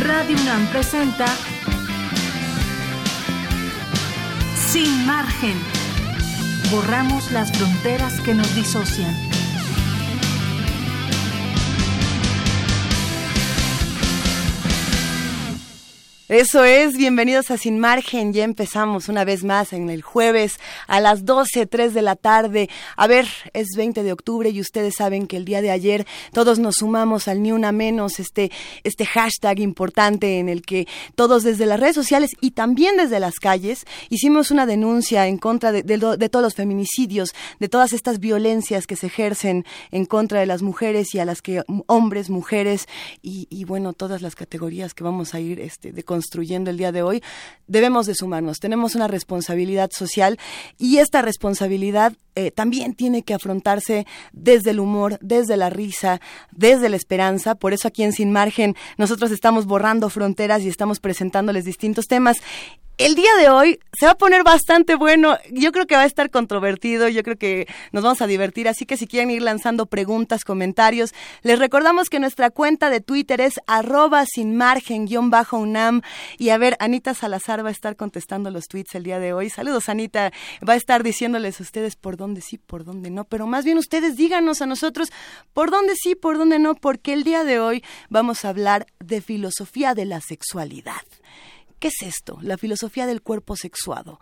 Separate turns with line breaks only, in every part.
Radio UNAM presenta Sin margen. Borramos las fronteras que nos disocian.
Eso es, bienvenidos a Sin Margen. Ya empezamos una vez más en el jueves a las 12, 3 de la tarde. A ver, es 20 de octubre y ustedes saben que el día de ayer todos nos sumamos al Ni Una Menos, este, este hashtag importante en el que todos desde las redes sociales y también desde las calles hicimos una denuncia en contra de, todos los feminicidios, de todas estas violencias que se ejercen en contra de las mujeres y a las que hombres, mujeres y, bueno, todas las categorías que vamos a ir este, de construyendo el día de hoy, debemos de sumarnos. Tenemos una responsabilidad social y esta responsabilidad eh, también tiene que afrontarse desde el humor, desde la risa, desde la esperanza. Por eso aquí en Sin Margen nosotros estamos borrando fronteras y estamos presentándoles distintos temas el día de hoy se va a poner bastante bueno. Yo creo que va a estar controvertido, yo creo que nos vamos a divertir, así que si quieren ir lanzando preguntas, comentarios, les recordamos que nuestra cuenta de Twitter es arroba sin margen guion bajo UNAM. Y a ver, Anita Salazar va a estar contestando los tweets el día de hoy. Saludos, Anita. Va a estar diciéndoles a ustedes por dónde sí, por dónde no, pero más bien ustedes díganos a nosotros por dónde sí, por dónde no, porque el día de hoy vamos a hablar de filosofía de la sexualidad. ¿Qué es esto? La filosofía del cuerpo sexuado.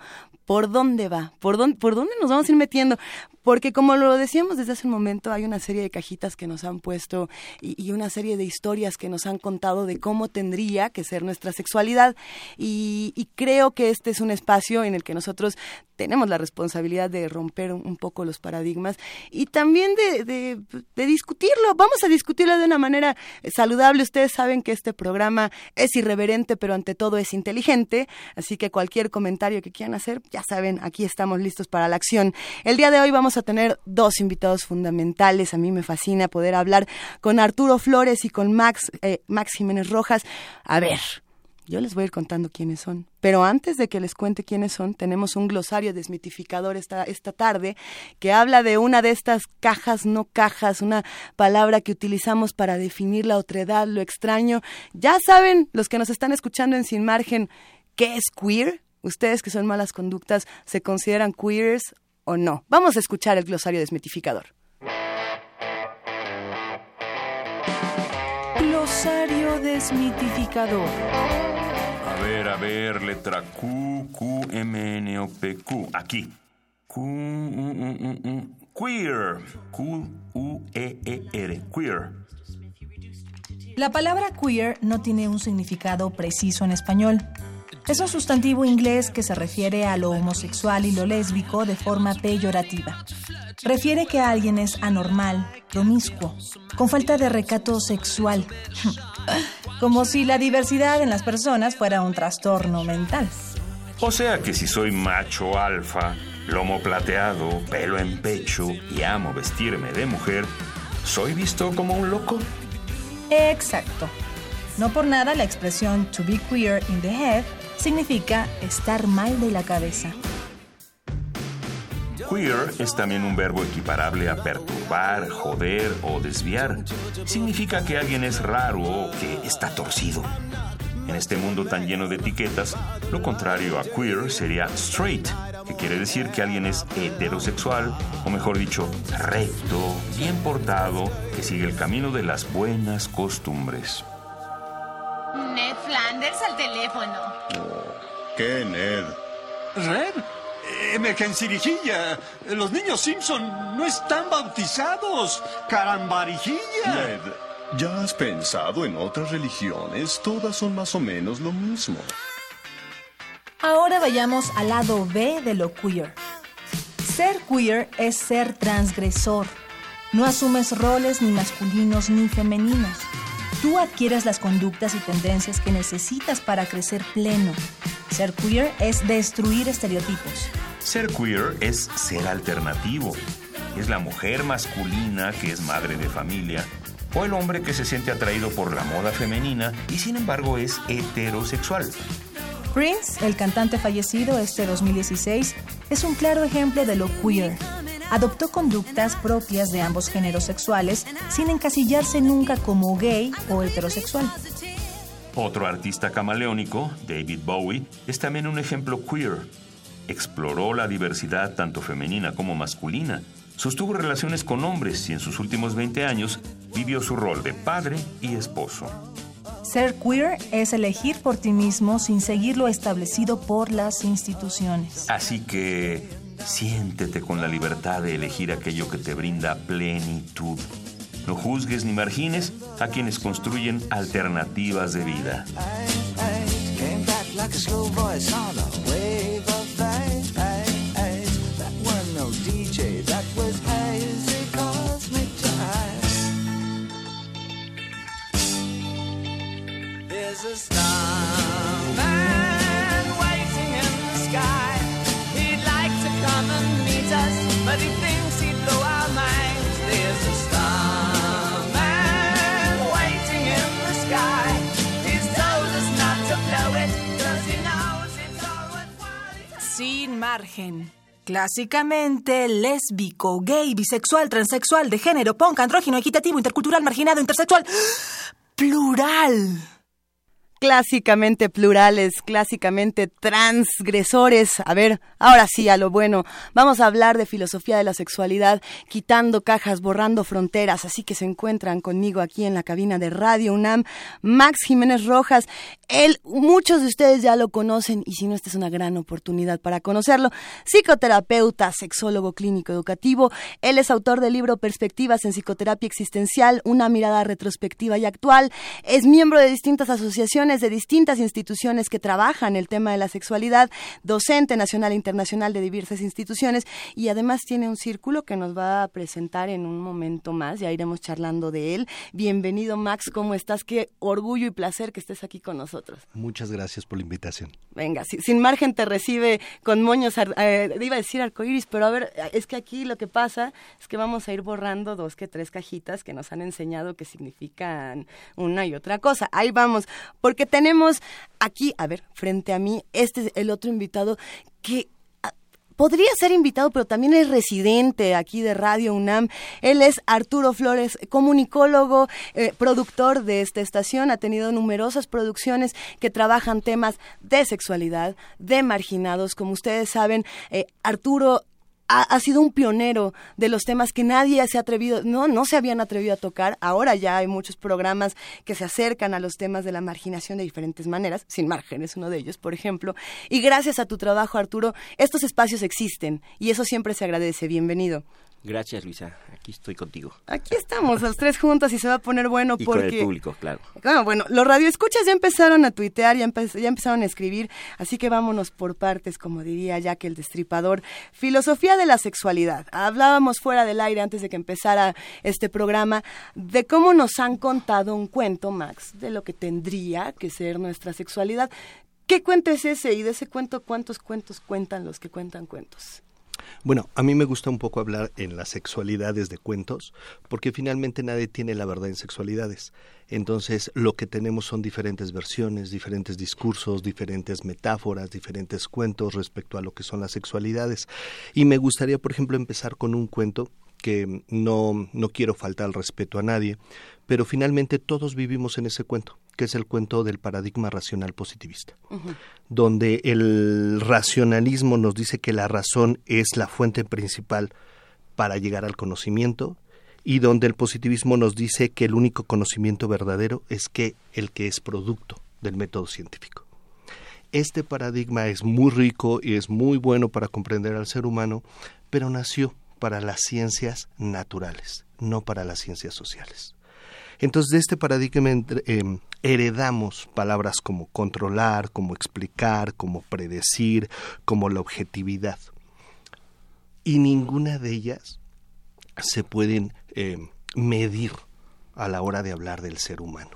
¿Por dónde va? ¿Por dónde, ¿Por dónde nos vamos a ir metiendo? Porque como lo decíamos desde hace un momento, hay una serie de cajitas que nos han puesto y, una serie de historias que nos han contado de cómo tendría que ser nuestra sexualidad. Y, creo que este es un espacio en el que nosotros tenemos la responsabilidad de romper un, poco los paradigmas y también de, de discutirlo. Vamos a discutirlo de una manera saludable. Ustedes saben que este programa es irreverente, pero ante todo es inteligente. Así que cualquier comentario que quieran hacer, ya saben, aquí estamos listos para la acción. El día de hoy vamos a tener dos invitados fundamentales. A mí me fascina poder hablar con Arturo Flores y con Max, eh, Max Jiménez Rojas. A ver, yo les voy a ir contando quiénes son. Pero antes de que les cuente quiénes son, tenemos un glosario desmitificador esta, esta tarde que habla de una de estas cajas, no cajas, una palabra que utilizamos para definir la otredad, lo extraño. Ya saben, los que nos están escuchando en Sin Margen, ¿qué es queer? Ustedes que son malas conductas, ¿se consideran queers o no? Vamos a escuchar el glosario desmitificador.
Glosario desmitificador.
A ver, a ver, letra Q, Q, M, N, O, P, Q. Aquí. Q, queer. Q, U, E, E, R. Queer.
La palabra queer no tiene un significado preciso en español. Es un sustantivo inglés que se refiere a lo homosexual y lo lésbico de forma peyorativa. Refiere que alguien es anormal, promiscuo, con falta de recato sexual. Como si la diversidad en las personas fuera un trastorno mental.
O sea que si soy macho alfa, lomo plateado, pelo en pecho y amo vestirme de mujer, ¿soy visto como un loco?
Exacto. No por nada la expresión to be queer in the head significa estar mal de la cabeza.
Queer es también un verbo equiparable a perturbar, joder o desviar. Significa que alguien es raro o que está torcido. En este mundo tan lleno de etiquetas, lo contrario a queer sería straight, que quiere decir que alguien es heterosexual, o mejor dicho, recto, bien portado, que sigue el camino de las buenas costumbres.
Ned Flanders al teléfono.
¿Qué, Ned?
¿Red? Emergencia vigilla. Los niños Simpson no están bautizados. Carambarijilla.
Ned, ¿ya has pensado en otras religiones? Todas son más o menos lo mismo.
Ahora vayamos al lado B de lo queer. Ser queer es ser transgresor. No asumes roles ni masculinos ni femeninos. Tú adquieres las conductas y tendencias que necesitas para crecer pleno. Ser queer es destruir estereotipos.
Ser queer es ser alternativo. Es la mujer masculina que es madre de familia o el hombre que se siente atraído por la moda femenina y sin embargo es heterosexual.
Prince, el cantante fallecido este 2016, es un claro ejemplo de lo queer adoptó conductas propias de ambos géneros sexuales sin encasillarse nunca como gay o heterosexual.
Otro artista camaleónico, David Bowie, es también un ejemplo queer. Exploró la diversidad tanto femenina como masculina, sostuvo relaciones con hombres y en sus últimos 20 años vivió su rol de padre y esposo.
Ser queer es elegir por ti mismo sin seguir lo establecido por las instituciones.
Así que siéntete con la libertad de elegir aquello que te brinda plenitud. No juzgues ni margines a quienes construyen alternativas de vida.
Margen. Clásicamente lésbico, gay, bisexual, transexual, de género, punk, andrógino, equitativo, intercultural, marginado, intersexual. Plural
clásicamente plurales, clásicamente transgresores. A ver, ahora sí, a lo bueno. Vamos a hablar de filosofía de la sexualidad, quitando cajas, borrando fronteras. Así que se encuentran conmigo aquí en la cabina de Radio UNAM, Max Jiménez Rojas. Él, muchos de ustedes ya lo conocen y si no, esta es una gran oportunidad para conocerlo. Psicoterapeuta, sexólogo clínico educativo. Él es autor del libro Perspectivas en Psicoterapia Existencial, una mirada retrospectiva y actual. Es miembro de distintas asociaciones de distintas instituciones que trabajan el tema de la sexualidad, docente nacional e internacional de diversas instituciones y además tiene un círculo que nos va a presentar en un momento más, ya iremos charlando de él. Bienvenido Max, ¿cómo estás? Qué orgullo y placer que estés aquí con nosotros.
Muchas gracias por la invitación.
Venga, sin margen te recibe con moños, eh, iba a decir arcoíris, pero a ver, es que aquí lo que pasa es que vamos a ir borrando dos que tres cajitas que nos han enseñado que significan una y otra cosa. Ahí vamos, porque que tenemos aquí, a ver, frente a mí, este es el otro invitado que ah, podría ser invitado, pero también es residente aquí de Radio UNAM. Él es Arturo Flores, comunicólogo, eh, productor de esta estación. Ha tenido numerosas producciones que trabajan temas de sexualidad, de marginados. Como ustedes saben, eh, Arturo ha, sido un pionero de los temas que nadie se ha atrevido, no, no se habían atrevido a tocar. Ahora ya hay muchos programas que se acercan a los temas de la marginación de diferentes maneras. Sin margen es uno de ellos, por ejemplo. Y gracias a tu trabajo, Arturo, estos espacios existen y eso siempre se agradece. Bienvenido.
Gracias, Luisa. Aquí estoy contigo.
Aquí estamos, los tres juntos y se va a poner bueno
y
porque...
con el público, claro.
Bueno, bueno, los radioescuchas ya empezaron a tuitear, ya, ya empezaron a escribir, así que vámonos por partes, como diría Jack el Destripador. Filosofía de la sexualidad. Hablábamos fuera del aire antes de que empezara este programa de cómo nos han contado un cuento, Max, de lo que tendría que ser nuestra sexualidad. ¿Qué cuento es ese? Y de ese cuento, ¿cuántos cuentos cuentan los que cuentan cuentos?
Bueno, a mí me gusta un poco hablar en las sexualidades de cuentos, porque finalmente nadie tiene la verdad en sexualidades. Entonces, lo que tenemos son diferentes versiones, diferentes discursos, diferentes metáforas, diferentes cuentos respecto a lo que son las sexualidades. Y me gustaría, por ejemplo, empezar con un cuento que no, no quiero faltar al respeto a nadie, pero finalmente todos vivimos en ese cuento, que es el cuento del paradigma racional positivista, donde el racionalismo nos dice que la razón es la fuente principal para llegar al conocimiento y donde el positivismo nos dice que el único conocimiento verdadero es que el que es producto del método científico. Este paradigma es muy rico y es muy bueno para comprender al ser humano, pero nació para las ciencias naturales, no para las ciencias sociales. Entonces, de este paradigma em, heredamos palabras como controlar, como explicar, como predecir, como la objetividad. Y ninguna de ellas se pueden em, medir a la hora de hablar del ser humano.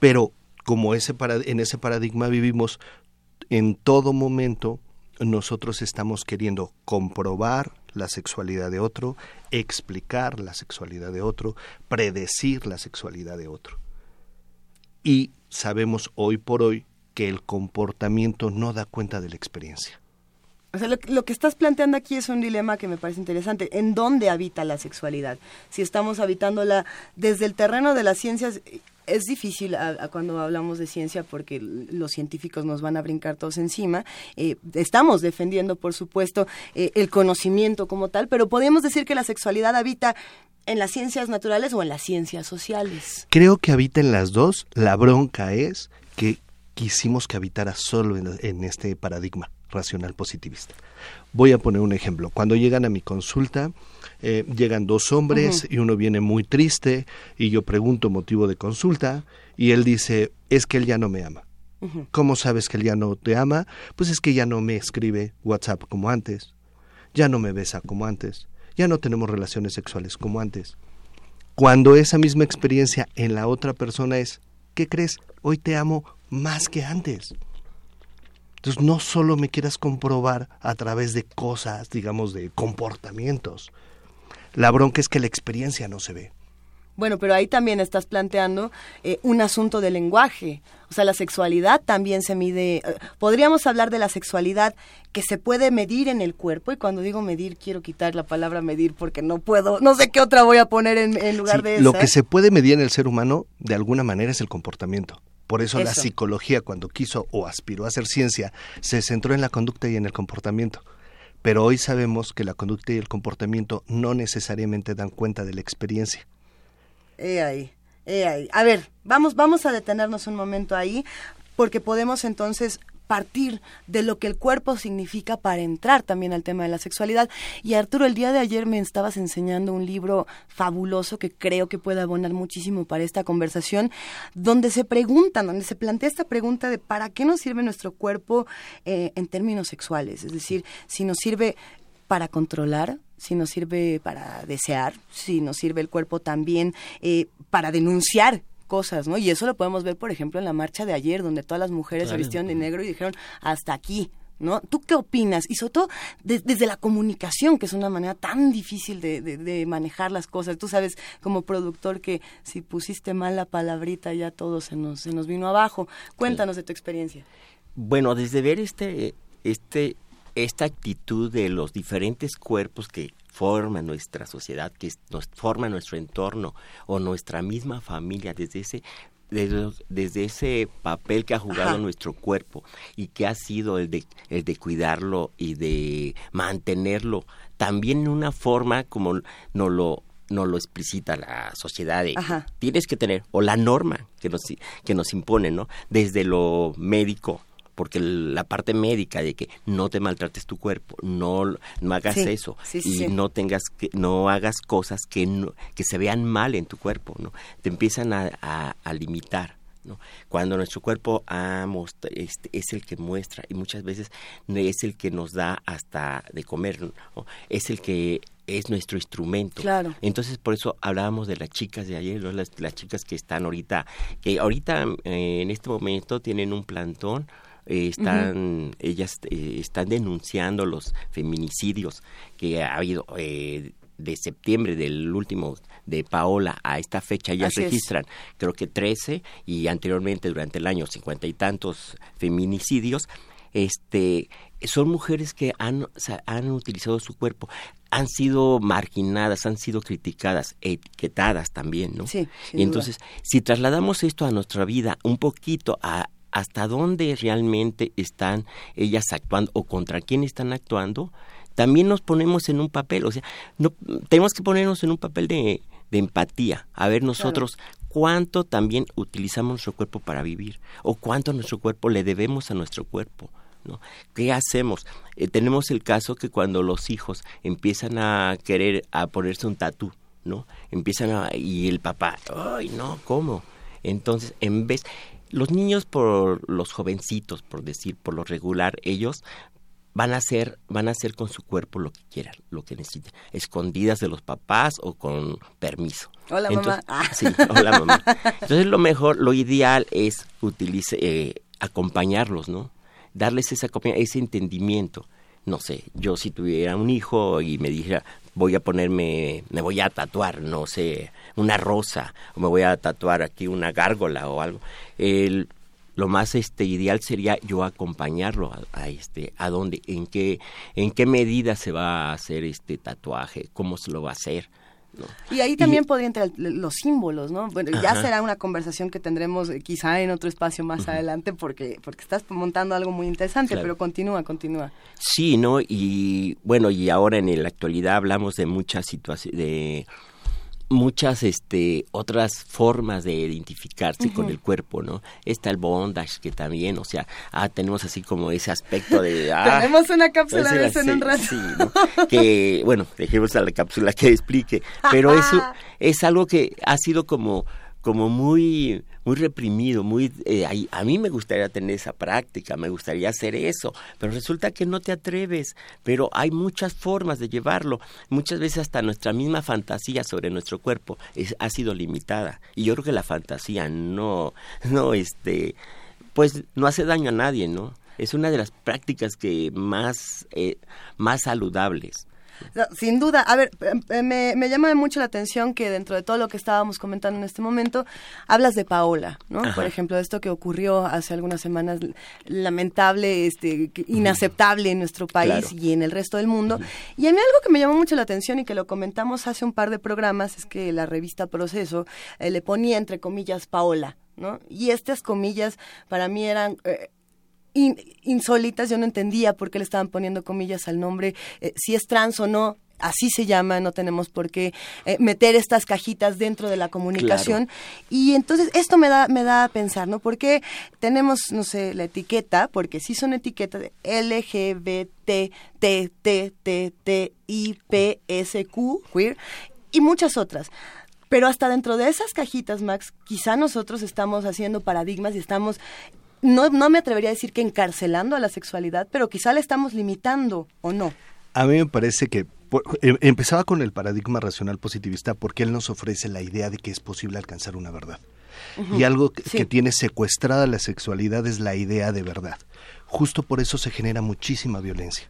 Pero como en ese paradigma vivimos, en todo momento nosotros estamos queriendo comprobar la sexualidad de otro, explicar la sexualidad de otro, predecir la sexualidad de otro. Y sabemos hoy por hoy que el comportamiento no da cuenta de la experiencia.
O sea, lo, que estás planteando aquí es un dilema que me parece interesante. ¿En dónde habita la sexualidad? Si estamos habitándola desde el terreno de las ciencias, es difícil cuando hablamos de ciencia porque los científicos nos van a brincar todos encima. Eh, estamos defendiendo, por supuesto, eh, el conocimiento como tal, pero podríamos decir que la sexualidad habita en las ciencias naturales o en las ciencias sociales.
Creo que habita en las dos. La bronca es que quisimos que habitara solo en este paradigma racional positivista. Voy a poner un ejemplo. Cuando llegan a mi consulta, eh, llegan dos hombres y uno viene muy triste y yo pregunto motivo de consulta y él dice, es que él ya no me ama. ¿Cómo sabes que él ya no te ama? Pues es que ya no me escribe WhatsApp como antes, ya no me besa como antes, ya no tenemos relaciones sexuales como antes. Cuando esa misma experiencia en la otra persona es, ¿qué crees? Hoy te amo más que antes. Entonces no solo me quieras comprobar a través de cosas, digamos, de comportamientos. La bronca es que la experiencia no se ve.
Bueno, pero ahí también estás planteando eh, un asunto de lenguaje. O sea, la sexualidad también se mide. Eh, podríamos hablar de la sexualidad que se puede medir en el cuerpo. Y cuando digo medir, quiero quitar la palabra medir porque no puedo, no sé qué otra voy a poner en, lugar de eso.
Lo que se puede medir en el ser humano, de alguna manera, es el comportamiento. Por eso, la psicología, cuando quiso o aspiró a hacer ciencia, se centró en la conducta y en el comportamiento. Pero hoy sabemos que la conducta y el comportamiento no necesariamente dan cuenta de la experiencia.
He ahí, he ahí. A ver, vamos, vamos a detenernos un momento ahí, porque podemos entonces partir de lo que el cuerpo significa para entrar también al tema de la sexualidad. Y Arturo, el día de ayer me estabas enseñando un libro fabuloso que creo que puede abonar muchísimo para esta conversación, donde se preguntan, donde se plantea esta pregunta de para qué nos sirve nuestro cuerpo eh, en términos sexuales. Es decir, si nos sirve para controlar, si nos sirve para desear, si nos sirve el cuerpo también eh, para denunciar cosas, ¿no? Y eso lo podemos ver, por ejemplo, en la marcha de ayer, donde todas las mujeres se vistieron de negro y dijeron, hasta aquí, ¿no? ¿Tú qué opinas? Y sobre todo desde la comunicación, que es una manera tan difícil de, manejar las cosas. Tú sabes, como productor, que si pusiste mal la palabrita ya todo se nos, se nos vino abajo. Cuéntanos de tu experiencia.
Bueno, desde ver este, este, esta actitud de los diferentes cuerpos que forma nuestra sociedad, que nos forma nuestro entorno o nuestra misma familia desde ese desde, ese papel que ha jugado nuestro cuerpo y que ha sido el de, el de cuidarlo y de mantenerlo también en una forma como no lo no lo explicita la sociedad tienes que tener o la norma que nos que nos impone no desde lo médico porque la parte médica de que no te maltrates tu cuerpo, no, no hagas eso y no tengas que, no hagas cosas que, que se vean mal en tu cuerpo, ¿no? Te empiezan a, limitar. ¿no? Cuando nuestro cuerpo este, es el que muestra y muchas veces es el que nos da hasta de comer, es el que es nuestro instrumento.
Claro.
Entonces, por eso hablábamos de las chicas de ayer, las, las chicas que están ahorita, que ahorita eh, en este momento tienen un plantón eh, están, ellas eh, están denunciando los feminicidios que ha habido eh, de septiembre del último de Paola a esta fecha. Ya registran creo que 13 y anteriormente durante el año cincuenta y tantos feminicidios. Este son mujeres que han, han utilizado su cuerpo. Han sido marginadas, han sido criticadas, etiquetadas también, ¿no?
Sí,
y entonces, si trasladamos esto a nuestra vida un poquito a, hasta dónde realmente están ellas actuando o contra quién están actuando, también nos ponemos en un papel, o sea, no, tenemos que ponernos en un papel de, empatía, a ver nosotros cuánto también utilizamos nuestro cuerpo para vivir o cuánto nuestro cuerpo le debemos a nuestro cuerpo. ¿no? ¿Qué hacemos? Eh, tenemos el caso que cuando los hijos empiezan a querer a ponerse un tatú, ¿no? Empiezan a y el papá, ay, no, ¿cómo? Entonces, en vez los niños por los jovencitos, por decir, por lo regular, ellos van a hacer van a hacer con su cuerpo lo que quieran, lo que necesiten, escondidas de los papás o con permiso.
Hola mamá.
Sí, hola mamá. Entonces lo mejor, lo ideal es utilice, eh, acompañarlos, ¿no? Darles esa ese entendimiento. No sé, yo si tuviera un hijo y me dijera, voy a ponerme, me voy a tatuar, no sé, una rosa, o me voy a tatuar aquí una gárgola o algo. El, lo más este ideal sería yo acompañarlo a, este a dónde en qué en qué medida se va a hacer este tatuaje cómo se lo va a hacer
Y ahí también podría entrar los símbolos, ¿no? Bueno, ya será una conversación que tendremos eh, quizá en otro espacio más adelante porque, porque estás montando algo muy interesante, pero continúa, continúa.
Sí, ¿no? Y bueno, y ahora en la actualidad hablamos de muchas situaciones, de muchas este otras formas de identificarse con el cuerpo, ¿no? Está el bondage que también, o sea, ah, tenemos así como ese aspecto de
ah, tenemos una cápsula de eso en un rato.
Sí, que bueno, dejemos a la cápsula que explique, pero eso es algo que ha sido como como muy muy reprimido, muy eh, a, mí me gustaría tener esa práctica, me gustaría hacer eso, pero resulta que no te atreves, pero hay muchas formas de llevarlo, muchas veces hasta nuestra misma fantasía sobre nuestro cuerpo es, ha sido limitada y yo creo que la fantasía no no este pues no hace daño a nadie, ¿no? Es una de las prácticas que más eh, más saludables
sin duda, a ver, eh, me, me, llama mucho la atención que dentro de todo lo que estábamos comentando en este momento, hablas de Paola, ¿no? Por ejemplo, esto que ocurrió hace algunas semanas, lamentable, este, inaceptable en nuestro país y en el resto del mundo. Y a mí algo que me llamó mucho la atención y que lo comentamos hace un par de programas es que la revista Proceso eh, le ponía entre comillas Paola, ¿no? Y estas comillas para mí eran eh, insólitas, yo no entendía por qué le estaban poniendo comillas al nombre, eh, si es trans o no, así se llama, no tenemos por qué eh, meter estas cajitas dentro de la comunicación. Y entonces esto me da, me da a pensar, ¿no? Porque tenemos, no sé, la etiqueta, porque sí son etiquetas de LGBT, T, T, T, T, I, P, S, Q, queer, y muchas otras. Pero hasta dentro de esas cajitas, Max, quizá nosotros estamos haciendo paradigmas y estamos no, no me atrevería a decir que encarcelando a la sexualidad, pero quizá la estamos limitando o no.
A mí me parece que em, empezaba con el paradigma racional positivista porque él nos ofrece la idea de que es posible alcanzar una verdad. Y algo que, tiene secuestrada la sexualidad es la idea de verdad. Justo por eso se genera muchísima violencia.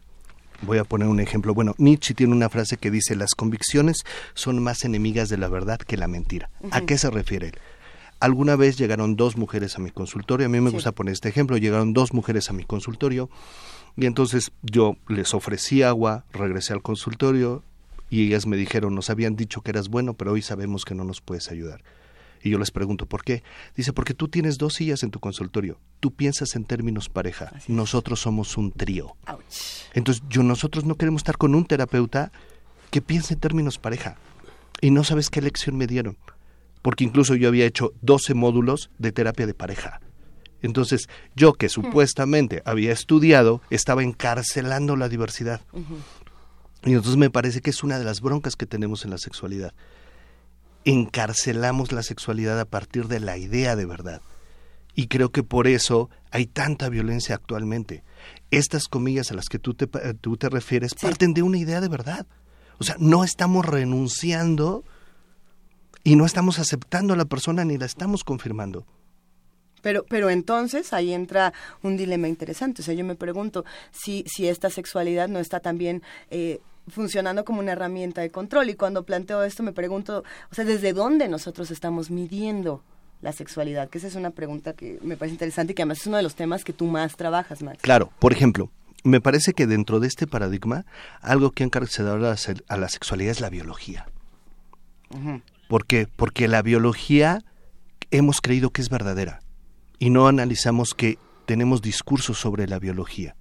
Voy a poner un ejemplo. Bueno, Nietzsche tiene una frase que dice, las convicciones son más enemigas de la verdad que la mentira. ¿A qué se refiere él? Alguna vez llegaron dos mujeres a mi consultorio, a mí me gusta poner este ejemplo, llegaron dos mujeres a mi consultorio y entonces yo les ofrecí agua, regresé al consultorio y ellas me dijeron, nos habían dicho que eras bueno, pero hoy sabemos que no nos puedes ayudar. Y yo les pregunto, ¿por qué? Dice, porque tú tienes dos sillas en tu consultorio. Tú piensas en términos pareja. Nosotros somos un trío. Entonces, yo, nosotros no queremos estar con un terapeuta que piense en términos pareja. Y no sabes qué lección me dieron porque incluso yo había hecho 12 módulos de terapia de pareja. Entonces, yo que supuestamente había estudiado, estaba encarcelando la diversidad. Y entonces me parece que es una de las broncas que tenemos en la sexualidad. Encarcelamos la sexualidad a partir de la idea de verdad. Y creo que por eso hay tanta violencia actualmente. Estas comillas a las que tú te, tú te refieres parten de una idea de verdad. O sea, no estamos renunciando y no estamos aceptando a la persona ni la estamos confirmando.
Pero, pero entonces ahí entra un dilema interesante. O sea, yo me pregunto si, si esta sexualidad no está también eh, funcionando como una herramienta de control. Y cuando planteo esto me pregunto, o sea, ¿desde dónde nosotros estamos midiendo la sexualidad? Que esa es una pregunta que me parece interesante y que además es uno de los temas que tú más trabajas, Max.
Claro, por ejemplo, me parece que dentro de este paradigma, algo que ha encarcelado a la, sexualidad es la biología. ¿Por qué? Porque la biología hemos creído que es verdadera y no analizamos que tenemos discursos sobre la biología.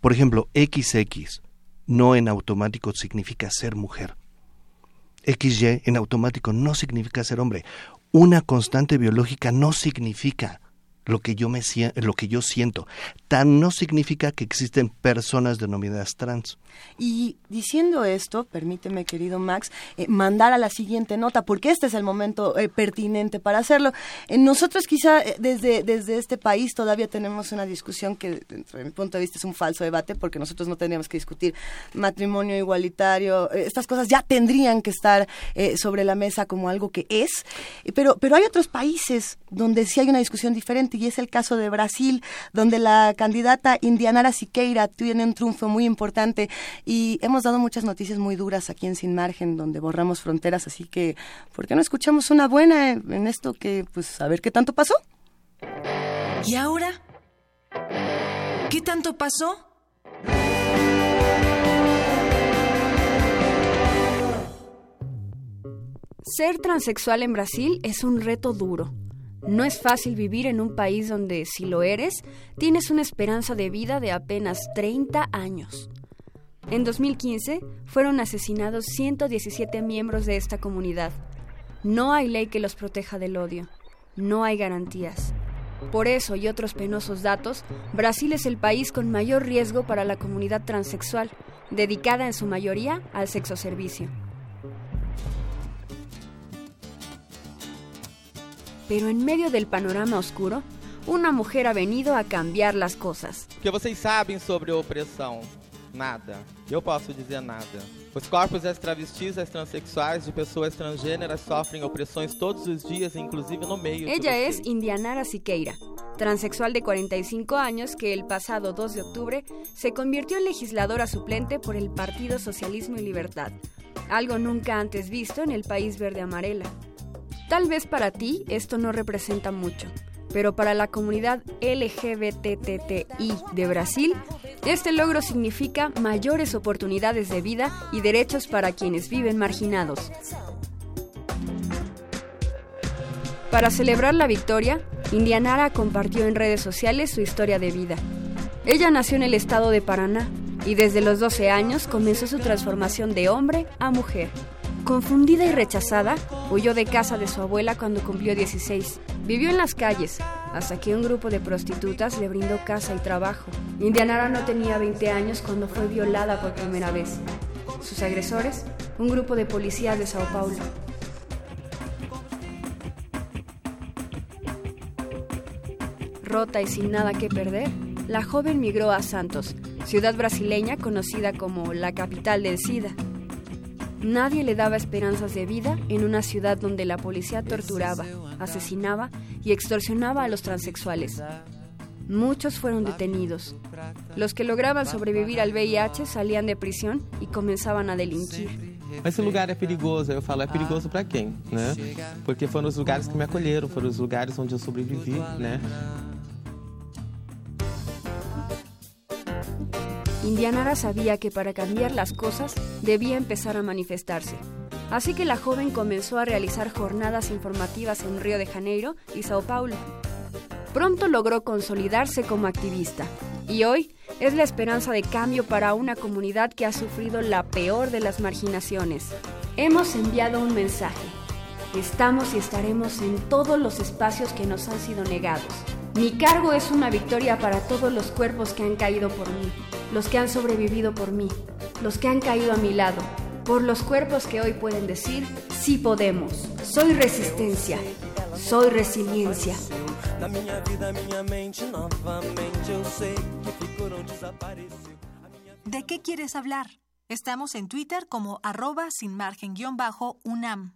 Por ejemplo, XX no en automático significa ser mujer. XY en automático no significa ser hombre. Una constante biológica no significa lo que yo me lo que yo siento. Tan no significa que existen personas denominadas trans.
Y diciendo esto, permíteme, querido Max, eh, mandar a la siguiente nota, porque este es el momento eh, pertinente para hacerlo. Eh, nosotros quizá desde, desde este país todavía tenemos una discusión que, desde mi punto de vista, es un falso debate, porque nosotros no tendríamos que discutir matrimonio igualitario. estas cosas ya tendrían que estar sobre la mesa como algo que es. pero, pero hay otros países donde sí hay una discusión diferente, y es el caso de Brasil, donde la candidata Indianara Siqueira tiene un triunfo muy importante y hemos dado muchas noticias muy duras aquí en Sin Margen, donde borramos fronteras, así que, ¿por qué no escuchamos una buena en esto que, pues, a ver qué tanto pasó?
¿Y ahora? ¿Qué tanto pasó?
Ser transexual en Brasil es un reto duro. No es fácil vivir en un país donde, si lo eres, tienes una esperanza de vida de apenas 30 años. En 2015 fueron asesinados 117 miembros de esta comunidad. No hay ley que los proteja del odio. No hay garantías. Por eso y otros penosos datos, Brasil es el país con mayor riesgo para la comunidad transexual, dedicada en su mayoría al sexo servicio. Pero en medio del panorama oscuro, una mujer ha venido a cambiar las cosas.
¿Qué vocês sabem sobre opresión? Nada. Yo posso dizer nada. Os corpos das travestis, das transexuais, de pessoas transgêneras sofrem opressões todos os dias, inclusive no meio.
Ella es Indianara Siqueira, transexual de 45 años que el pasado 2 de octubre se convirtió en legisladora suplente por el Partido Socialismo y Libertad, algo nunca antes visto en el país verde amarela. Tal vez para ti esto no representa mucho, pero para la comunidad LGBTTI de Brasil, este logro significa mayores oportunidades de vida y derechos para quienes viven marginados. Para celebrar la victoria, Indianara compartió en redes sociales su historia de vida. Ella nació en el estado de Paraná y desde los 12 años comenzó su transformación de hombre a mujer. Confundida y rechazada, huyó de casa de su abuela cuando cumplió 16. Vivió en las calles, hasta que un grupo de prostitutas le brindó casa y trabajo. Indianara no tenía 20 años cuando fue violada por primera vez. Sus agresores, un grupo de policías de Sao Paulo. Rota y sin nada que perder, la joven migró a Santos, ciudad brasileña conocida como la capital del SIDA. Nadie le daba esperanzas de vida en una ciudad donde la policía torturaba, asesinaba y extorsionaba a los transexuales. Muchos fueron detenidos. Los que lograban sobrevivir al VIH salían de prisión y comenzaban a delinquir.
Esse lugar perigoso. Eu falo, é perigoso para quem? Porque foram os lugares que me acolheram, foram os lugares onde eu sobrevivi?
Indianara sabía que para cambiar las cosas debía empezar a manifestarse. Así que la joven comenzó a realizar jornadas informativas en Río de Janeiro y Sao Paulo. Pronto logró consolidarse como activista y hoy es la esperanza de cambio para una comunidad que ha sufrido la peor de las marginaciones. Hemos enviado un mensaje. Estamos y estaremos en todos los espacios que nos han sido negados. Mi cargo es una victoria para todos los cuerpos que han caído por mí, los que han sobrevivido por mí, los que han caído a mi lado, por los cuerpos que hoy pueden decir, sí podemos, soy resistencia, soy resiliencia.
¿De qué quieres hablar? Estamos en Twitter como arroba sin margen guion bajo UNAM.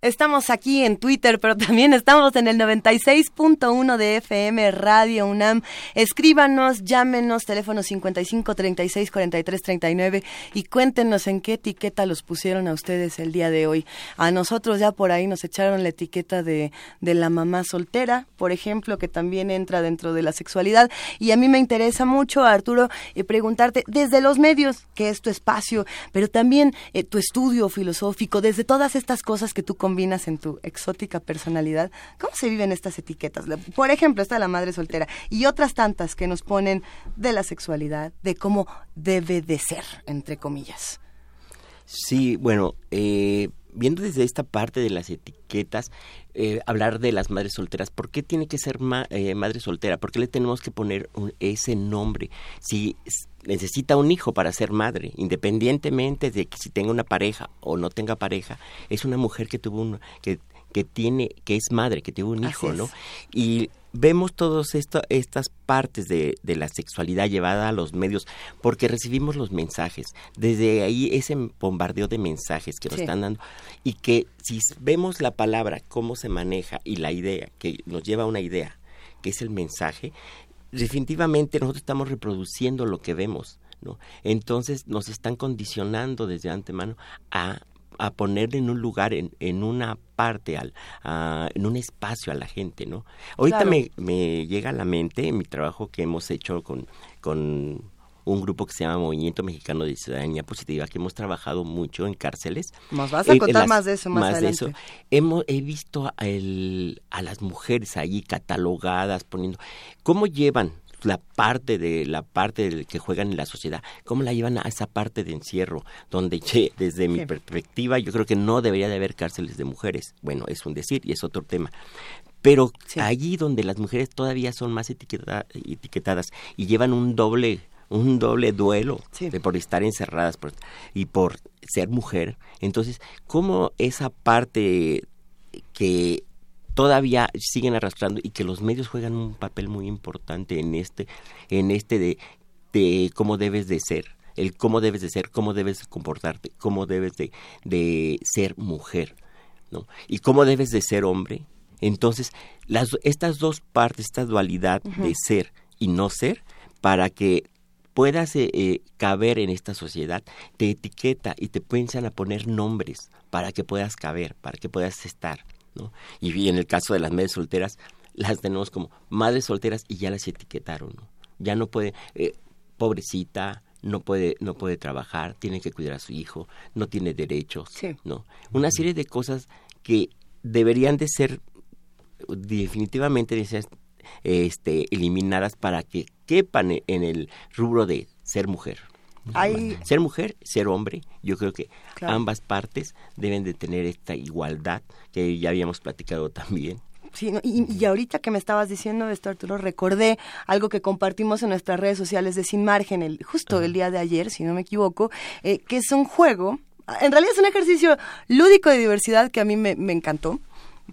Estamos aquí en Twitter, pero también estamos en el 96.1 de FM Radio UNAM. Escríbanos, llámenos, teléfono 55 36 43 39 y cuéntenos en qué etiqueta los pusieron a ustedes el día de hoy. A nosotros ya por ahí nos echaron la etiqueta de, de la mamá soltera, por ejemplo, que también entra dentro de la sexualidad. Y a mí me interesa mucho, Arturo, eh, preguntarte desde los medios, que es tu espacio, pero también eh, tu estudio filosófico, desde todas estas cosas que tú combinas en tu exótica personalidad, ¿cómo se viven estas etiquetas? Por ejemplo, esta de la madre soltera y otras tantas que nos ponen de la sexualidad, de cómo debe de ser, entre comillas.
Sí, bueno, eh, viendo desde esta parte de las etiquetas, eh, hablar de las madres solteras, ¿por qué tiene que ser eh, madre soltera? ¿Por qué le tenemos que poner ese nombre? Si necesita un hijo para ser madre, independientemente de que si tenga una pareja o no tenga pareja, es una mujer que tuvo un, que, que tiene, que es madre, que tuvo un hijo, ¿no? Y vemos todas estas partes de, de, la sexualidad llevada a los medios porque recibimos los mensajes. Desde ahí ese bombardeo de mensajes que nos sí. están dando y que si vemos la palabra, cómo se maneja y la idea, que nos lleva a una idea, que es el mensaje, definitivamente nosotros estamos reproduciendo lo que vemos. ¿no? Entonces nos están condicionando desde antemano a a poner en un lugar, en, en una parte, al, a, en un espacio a la gente, ¿no? Ahorita claro. me, me, llega a la mente mi trabajo que hemos hecho con, con un grupo que se llama Movimiento Mexicano de Ciudadanía Positiva, que hemos trabajado mucho en cárceles.
Nos vas a
Eh,
contar
las-
más de eso más, adelante.
de eso. Hemos, he visto a, el- a las mujeres ahí catalogadas, poniendo cómo llevan la parte de la parte del que juegan en la sociedad, cómo la llevan a esa parte de encierro, donde che, desde mi
Sí.
perspectiva yo creo que no debería de haber cárceles de mujeres. Bueno, es un decir y es otro tema. Pero allí donde las mujeres todavía son más etiqueta- etiquetadas y llevan un doble un doble duelo de por estar encerradas por- y por ser mujer, entonces cómo esa parte que todavía siguen arrastrando y que los medios juegan un papel muy importante en este en este de, de cómo debes de ser el cómo debes de ser cómo debes de comportarte cómo debes de, de ser mujer ¿no? y cómo debes de ser hombre. Entonces las estas dos partes esta dualidad de ser y no ser para que puedas eh, eh, caber en esta sociedad, te etiqueta y te piensan a poner nombres para que puedas caber, para que puedas estar. ¿no? Y, en el caso de las madres solteras, las tenemos como madres solteras y ya las etiquetaron. ¿no? Ya no puede, eh, pobrecita, no puede, no puede trabajar, tiene que cuidar a su hijo, no tiene derechos. ¿no? Una serie de cosas que deberían de ser definitivamente este, eliminadas para que quepan e- en el rubro de ser mujer.
Hay-
Ser mujer, ser hombre, yo creo que
Claro.
ambas partes deben de tener esta igualdad que ya habíamos platicado también.
Sí, no, y, y ahorita que me estabas diciendo esto, Arturo, recordé algo que compartimos en nuestras redes sociales de Sin Margen, el, justo el día de ayer, si no me equivoco, eh, que es un juego, en realidad es un ejercicio lúdico de diversidad que a mí me, me encantó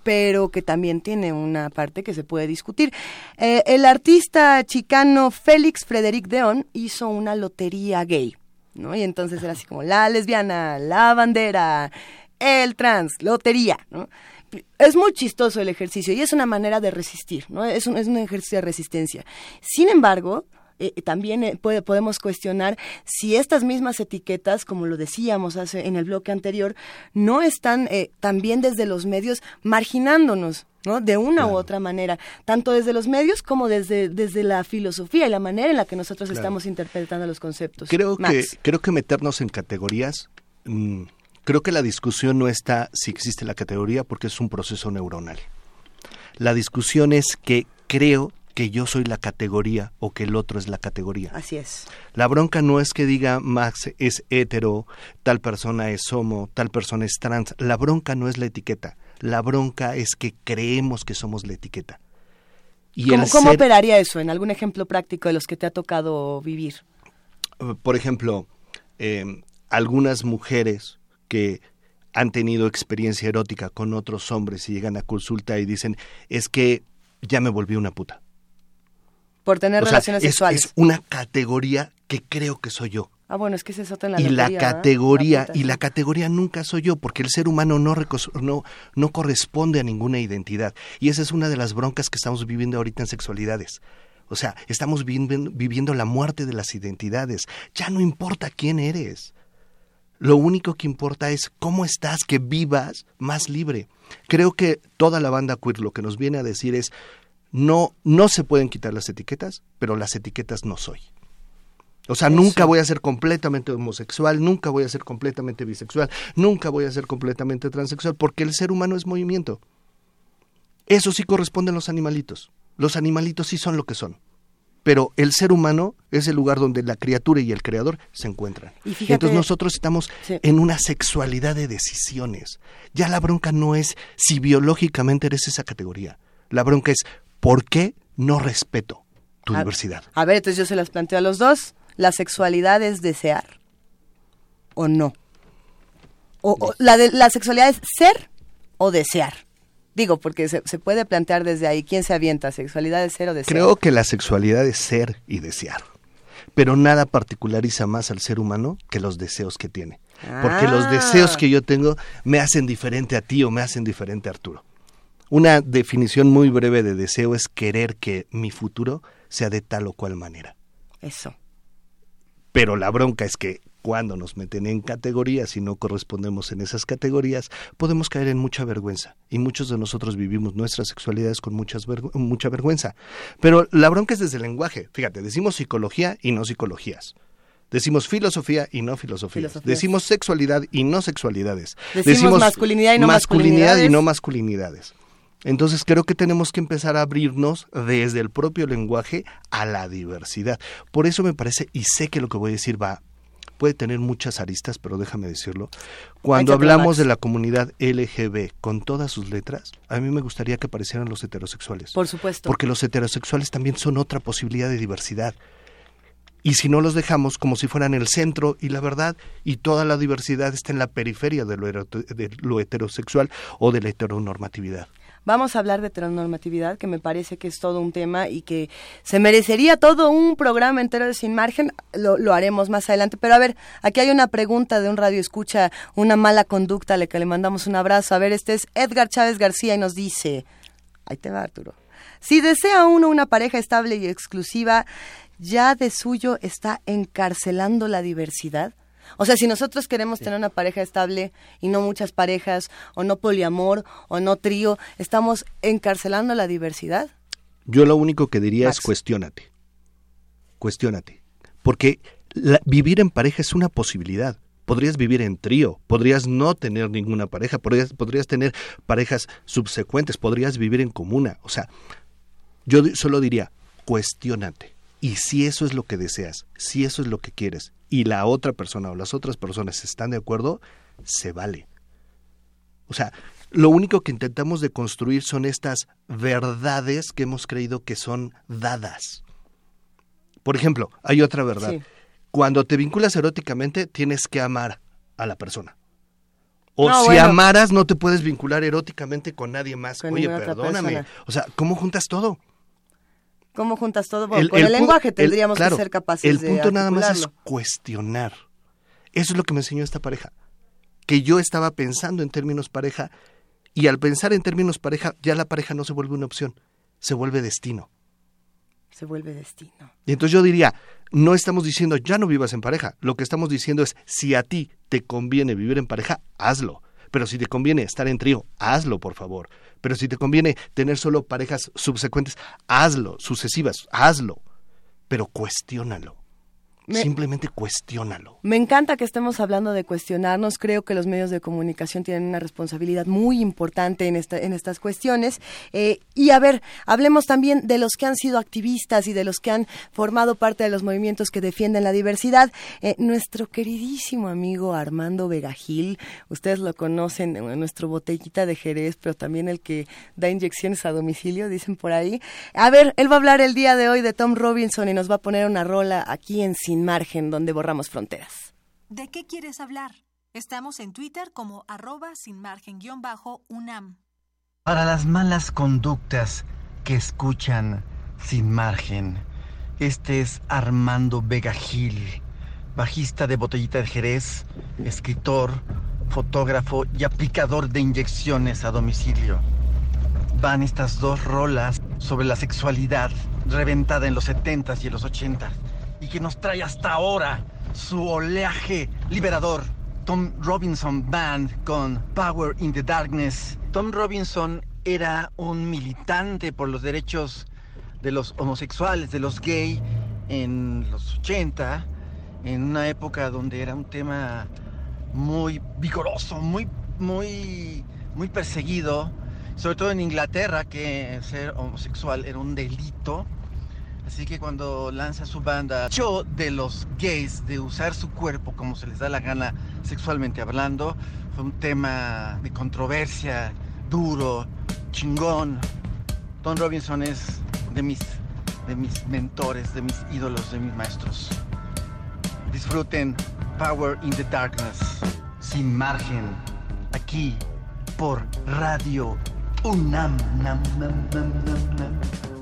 pero que también tiene una parte que se puede discutir. Eh, el artista chicano Félix Frederic Deón hizo una lotería gay, ¿no? Y entonces era así como la lesbiana, la bandera, el trans, lotería, ¿no? Es muy chistoso el ejercicio y es una manera de resistir, ¿no? Es un, es un ejercicio de resistencia. Sin embargo, eh, también eh, puede- podemos cuestionar si estas mismas etiquetas, como lo decíamos hace, en el bloque anterior, no están eh, también desde los medios marginándonos. ¿no? De una u otra manera, tanto desde los medios como desde, desde la filosofía y la manera en la que nosotros
Claro.
estamos interpretando los conceptos.
Creo que, creo que meternos en categorías, mm, creo que la discusión no está si existe la categoría porque es un proceso neuronal. La discusión es que creo que yo soy la categoría o que el otro es la categoría.
Así es.
La bronca no es que diga Max es hetero, tal persona es homo, tal persona es trans. La bronca no es la etiqueta. La bronca es que creemos que somos la etiqueta. Y
¿Cómo,
el
cómo
ser-
operaría eso en algún ejemplo práctico de los que te ha tocado vivir?
Por ejemplo, eh, algunas mujeres que han tenido experiencia erótica con otros hombres y llegan a consulta y dicen, es que ya me volví una puta.
Por tener
O sea,
relaciones
es,
sexuales.
es una categoría que creo que soy yo.
Ah, bueno, es que ese es en la
y la categoría y la categoría nunca soy yo porque el ser humano no, no no corresponde a ninguna identidad. Y esa es una de las broncas que estamos viviendo ahorita en sexualidades. O sea estamos viviendo, viviendo la muerte de las identidades. Ya no importa quién eres. Lo único que importa es cómo estás que vivas más libre. Creo que toda la banda queer lo que nos viene a decir es no no se pueden quitar las etiquetas pero las etiquetas no soy o sea, nunca voy a ser completamente homosexual, nunca voy a ser completamente bisexual, nunca voy a ser completamente transexual, porque el ser humano es movimiento. Eso sí corresponde a los animalitos. Los animalitos sí son lo que son. Pero el ser humano es el lugar donde la criatura y el creador se encuentran.
Y fíjate-
Entonces nosotros estamos
Sí.
en una sexualidad de decisiones. Ya la bronca no es si biológicamente eres esa categoría. La bronca es por qué no respeto tu
A-
diversidad.
A ver, entonces yo se las planteo a los dos. ¿La sexualidad es desear o no? O, o la, de, la sexualidad es ser o desear. Digo, porque se, se puede plantear desde ahí quién se avienta, sexualidad es ser o desear.
Creo que la sexualidad es ser y desear. Pero nada particulariza más al ser humano que los deseos que tiene. Porque los
Ah.
deseos que yo tengo me hacen diferente a ti o me hacen diferente a Arturo. Una definición muy breve de deseo es querer que mi futuro sea de tal o cual manera.
Eso.
Pero la bronca es que cuando nos meten en categorías y no correspondemos en esas categorías, podemos caer en mucha vergüenza. Y muchos de nosotros vivimos nuestras sexualidades con muchas mucha vergüenza. Pero la bronca es desde el lenguaje. Fíjate, decimos psicología y no psicologías. Decimos filosofía y no filosofía.
Filosofías.
Decimos sexualidad y no sexualidades.
Decimos masculinidad y no
masculinidad y no masculinidades. Entonces creo que tenemos que empezar a abrirnos desde el propio lenguaje a la diversidad. Por eso me parece, y sé que lo que voy a decir va, puede tener muchas aristas, pero déjame decirlo. Cuando hablamos de la comunidad LGB con todas sus letras, a mí me gustaría que aparecieran los heterosexuales.
Por supuesto.
Porque los heterosexuales también son otra posibilidad de diversidad. Y si no los dejamos como si fueran el centro y la verdad, y toda la diversidad está en la periferia de lo, de lo heterosexual o de la heteronormatividad.
Vamos a hablar de heteronormatividad, que me parece que es todo un tema y que se merecería todo un programa entero de Sin Margen. Lo, haremos más adelante. Pero a ver, aquí hay una pregunta de un radio escucha, una mala conducta, la que le mandamos un abrazo. A ver, este es Edgar Chávez García y nos dice, ahí te va Arturo, si desea uno una pareja estable y exclusiva, ¿ya de suyo está encarcelando la diversidad? O sea, si nosotros queremos tener una pareja estable y no muchas parejas, o no poliamor, o no trío, ¿estamos encarcelando la diversidad?
Yo lo único que diría
Max.
es cuestiónate. Cuestiónate. Porque la- vivir en pareja es una posibilidad. Podrías vivir en trío, podrías no tener ninguna pareja, podrías, podrías tener parejas subsecuentes, podrías vivir en comuna. O sea, yo solo diría, cuestiónate. Y si eso es lo que deseas, si eso es lo que quieres, y la otra persona o las otras personas están de acuerdo, se vale. O sea, lo único que intentamos de construir son estas verdades que hemos creído que son dadas. Por ejemplo, hay otra verdad.
Sí.
Cuando te vinculas eróticamente, tienes que amar a la persona. O
No,
si
bueno.
amaras, no te puedes vincular eróticamente con nadie más.
Con
Oye, perdóname. O sea, ¿cómo juntas todo?
¿Cómo juntas todo? Bueno,
El-
con el,
el
lenguaje
el-
tendríamos
claro,
que ser capaces
El
de
punto nada más es cuestionar. Eso es lo que me enseñó esta pareja. Que yo estaba pensando en términos pareja y al pensar en términos pareja, ya la pareja no se vuelve una opción, se vuelve destino.
Se vuelve destino.
Y entonces yo diría, no estamos diciendo ya no vivas en pareja, lo que estamos diciendo es si a ti te conviene vivir en pareja, hazlo. Pero si te conviene estar en trío, hazlo, por favor. Pero si te conviene tener solo parejas subsecuentes, hazlo, sucesivas, hazlo. Pero cuestiónalo.
Me-
Simplemente cuestiónalo.
Me encanta que estemos hablando de cuestionarnos. Creo que los medios de comunicación tienen una responsabilidad muy importante en, esta, en estas cuestiones. Eh, y a ver, hablemos también de los que han sido activistas y de los que han formado parte de los movimientos que defienden la diversidad. Eh, nuestro queridísimo amigo Armando Vegagil, ustedes lo conocen, eh, nuestro botellita de Jerez, pero también el que da inyecciones a domicilio, dicen por ahí. A ver, él va a hablar el día de hoy de Tom Robinson y nos va a poner una rola aquí en Sin Margen, donde borramos fronteras.
¿De qué quieres hablar? Estamos en Twitter como arroba sin margen guion bajo UNAM.
Para las malas conductas que escuchan sin margen, este es Armando Vega Gil, bajista de Botellita de Jerez, escritor, fotógrafo y aplicador de inyecciones a domicilio. Van estas dos rolas sobre la sexualidad reventada en los 70s y en los 80s y que nos trae hasta ahora su oleaje liberador. Tom Robinson Band con Power in the Darkness. Tom Robinson era un militante por los derechos de los homosexuales, de los gay en los 80, en una época donde era un tema muy vigoroso, muy, muy, muy perseguido, sobre todo en Inglaterra, que ser homosexual era un delito. Así que cuando lanza su banda Show de los gays de usar su cuerpo como se les da la gana sexualmente hablando, fue un tema de controversia, duro, chingón. Tom Robinson es de mis, de mis mentores, de mis ídolos, de mis maestros. Disfruten Power in the Darkness, sin margen, aquí por Radio UNAM. Nam, nam, nam,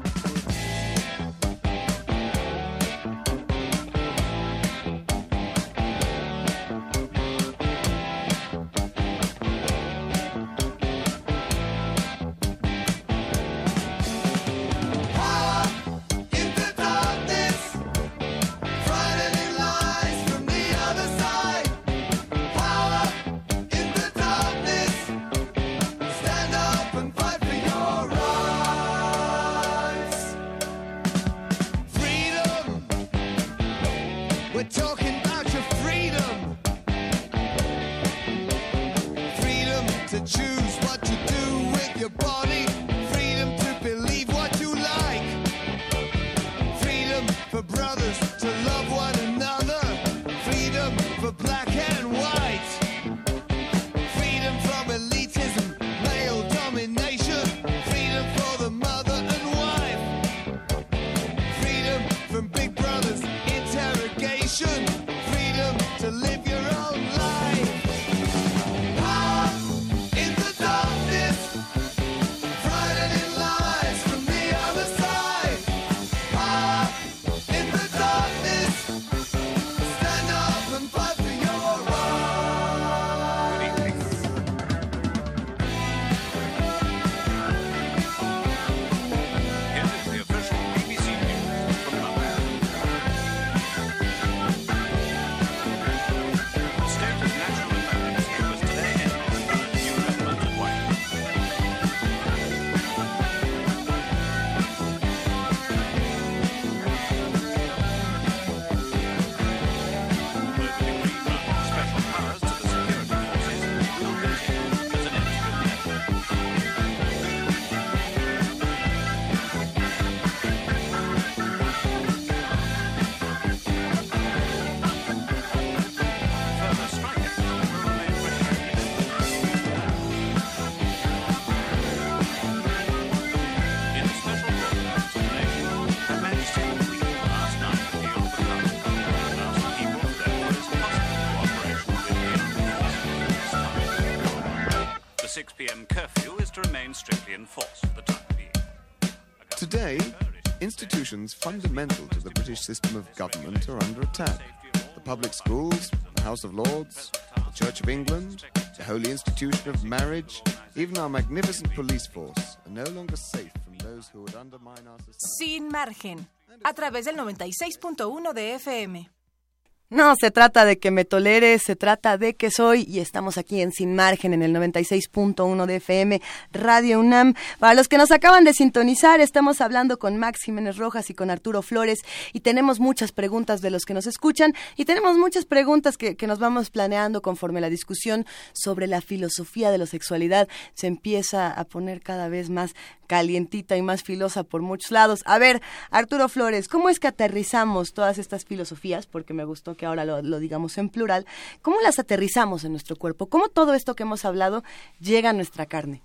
remain strictly enforced for the time being.
Today, institutions fundamental to the British system of government are under attack. The public schools, the House of Lords, the Church of England, the holy institution of marriage, even our magnificent police force are no longer safe from those who would undermine our society.
Sin margen, a través del 96.1 de FM.
No, se trata de que me toleres, se trata de que soy y estamos aquí en Sin Margen en el 96.1 de FM Radio UNAM. Para los que nos acaban de sintonizar, estamos hablando con Max Jiménez Rojas y con Arturo Flores y tenemos muchas preguntas de los que nos escuchan y tenemos muchas preguntas que, que nos vamos planeando conforme la discusión sobre la filosofía de la sexualidad se empieza a poner cada vez más calientita y más filosa por muchos lados. A ver, Arturo Flores, ¿cómo es que aterrizamos todas estas filosofías? Porque me gustó que ahora lo, lo digamos en plural. ¿Cómo las aterrizamos en nuestro cuerpo? ¿Cómo todo esto que hemos hablado llega a nuestra carne?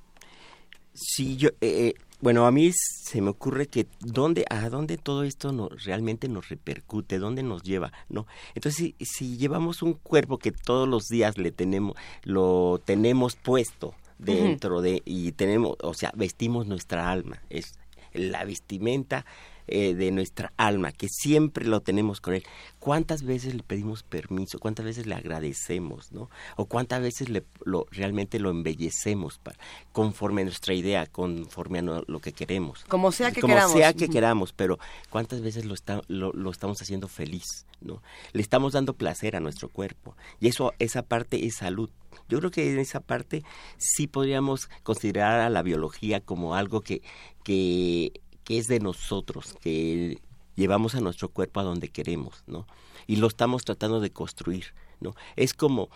Sí, yo, eh, bueno, a mí se me ocurre que dónde, a dónde todo esto nos, realmente nos repercute, dónde nos lleva, ¿no? Entonces, si, si llevamos un cuerpo que todos los días le tenemos, lo tenemos puesto dentro de, y tenemos, o sea, vestimos nuestra alma, es la vestimenta eh, de nuestra alma, que siempre lo tenemos con él. ¿Cuántas veces le pedimos permiso? ¿Cuántas veces le agradecemos? ¿no? ¿O cuántas veces le, lo, realmente lo embellecemos para, conforme a nuestra idea, conforme a no- lo que queremos?
Como sea que
Como
queramos.
sea que queramos, pero ¿cuántas veces lo, está, lo, lo estamos haciendo feliz? ¿no? Le estamos dando placer a nuestro cuerpo. Y eso, esa parte es salud. Yo creo que en esa parte sí podríamos considerar a la biología como algo que, que, que es de nosotros, que llevamos a nuestro cuerpo a donde queremos, ¿no? Y lo estamos tratando de construir, ¿no? Es como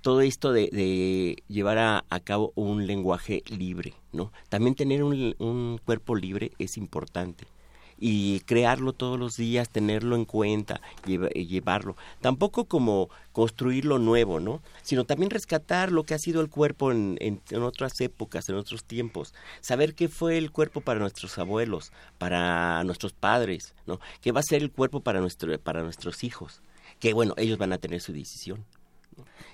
todo esto de, llevar a, a cabo un lenguaje libre, ¿no? También tener un, un cuerpo libre es importante y crearlo todos los días, tenerlo en cuenta, lleva- llevarlo. Tampoco como construir lo nuevo, ¿no? Sino también rescatar lo que ha sido el cuerpo en, en- en otras épocas, en otros tiempos. Saber qué fue el cuerpo para nuestros abuelos, para nuestros padres, ¿no? ¿Qué va a ser el cuerpo para, nuestro, para nuestros hijos? Que bueno, ellos van a tener su decisión.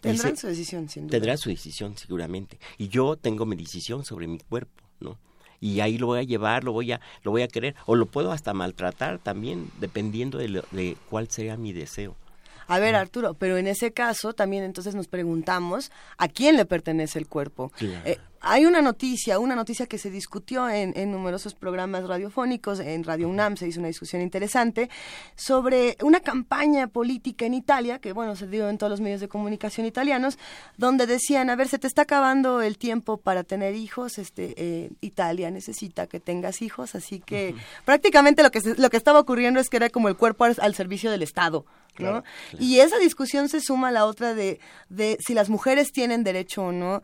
Tendrán
se-
su decisión, sin duda.
Tendrán su decisión, seguramente. Y yo tengo mi decisión sobre mi cuerpo, ¿no? Y ahí lo voy a llevar, lo voy a, lo voy a querer, o lo puedo hasta maltratar también, dependiendo de, lo- de cuál sea mi deseo.
A ver, Arturo, pero en ese caso también entonces nos preguntamos a quién le pertenece el cuerpo.
Claro.
Eh, hay una noticia, una noticia que se discutió en, en numerosos programas radiofónicos, en Radio UNAM se hizo una discusión interesante sobre una campaña política en Italia, que bueno, se dio en todos los medios de comunicación italianos, donde decían, a ver, se te está acabando el tiempo para tener hijos, este, eh, Italia necesita que tengas hijos, así que prácticamente lo que, se- lo que estaba ocurriendo es que era como el cuerpo al, al servicio del Estado, ¿no?
Claro,
Y esa discusión se suma a la otra de, de si las mujeres tienen derecho o no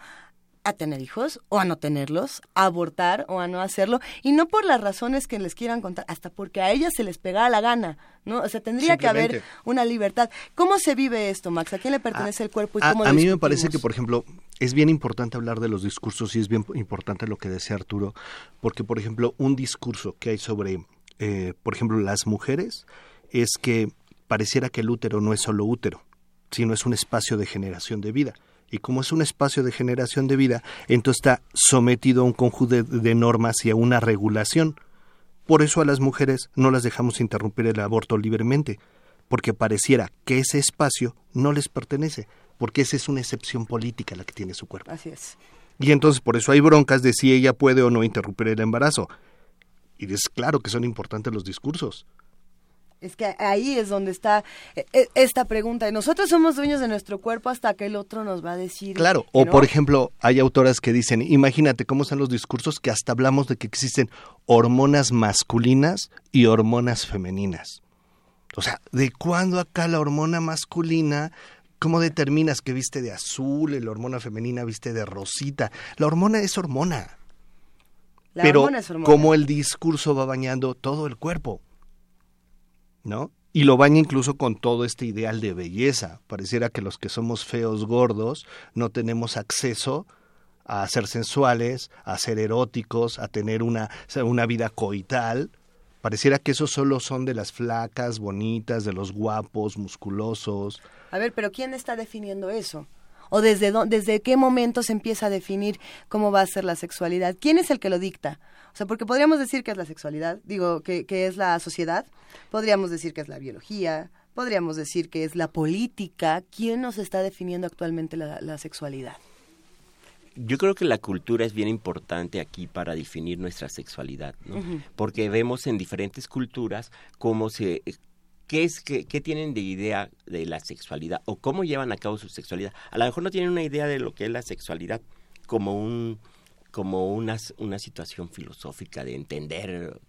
a tener hijos o a no tenerlos, a abortar o a no hacerlo, y no por las razones que les quieran contar, hasta porque a ellas se les pegara la gana, ¿no? O sea, tendría que haber una libertad. ¿Cómo se vive esto, Max? ¿A quién le pertenece el cuerpo y
A,
cómo
a
lo
mí me parece que, por ejemplo, es bien importante hablar de los discursos y es bien importante lo que decía Arturo, porque, por ejemplo, un discurso que hay sobre, eh, por ejemplo, las mujeres es que pareciera que el útero no es solo útero, sino es un espacio de generación de vida. Y como es un espacio de generación de vida, entonces está sometido a un conjunto de, de normas y a una regulación. Por eso a las mujeres no las dejamos interrumpir el aborto libremente, porque pareciera que ese espacio no les pertenece, porque esa es una excepción política la que tiene su cuerpo.
Así es.
Y entonces por eso hay broncas de si ella puede o no interrumpir el embarazo. Y es claro que son importantes los discursos.
Es que ahí es donde está eh, eh, esta pregunta. Nosotros somos dueños de nuestro cuerpo hasta que el otro nos va a decir.
Claro, o
no.
por ejemplo, hay autoras que dicen, imagínate cómo están los discursos que hasta hablamos de que existen hormonas masculinas y hormonas femeninas. O sea, ¿de cuándo acá la hormona masculina ¿Cómo determinas que viste de azul y la hormona femenina viste de rosita? La hormona es hormona.
La
pero
hormona es hormona.
cómo el discurso va bañando todo el cuerpo, ¿no? Y lo baña incluso con todo este ideal de belleza. Pareciera que los que somos feos, gordos, no tenemos acceso a ser sensuales, a ser eróticos, a tener una, una vida coital. Pareciera que esos solo son de las flacas, bonitas, de los guapos, musculosos.
A ver, pero ¿quién está definiendo eso? O desde, desde qué momento se empieza a definir cómo va a ser la sexualidad. ¿Quién es el que lo dicta? O sea, porque podríamos decir que es la sexualidad, digo, que, que es la sociedad, podríamos decir que es la biología, podríamos decir que es la política. ¿Quién nos está definiendo actualmente la, sexualidad?
Yo creo que la cultura es bien importante aquí para definir nuestra sexualidad, ¿no? Porque vemos en diferentes culturas cómo se qué es qué, qué, tienen de idea de la sexualidad o cómo llevan a cabo su sexualidad. A lo mejor no tienen una idea de lo que es la sexualidad como un como una, una situación filosófica de entender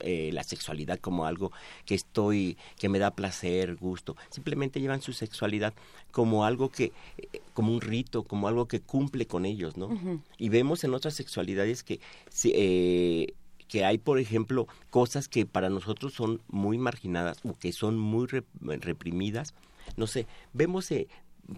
eh, la sexualidad como algo que estoy, que me da placer, gusto. Simplemente llevan su sexualidad como algo que, eh, como un rito, como algo que cumple con ellos, ¿no? Y vemos en otras sexualidades que, eh, que hay, por ejemplo, cosas que para nosotros son muy marginadas o que son muy reprimidas. No sé, vemos,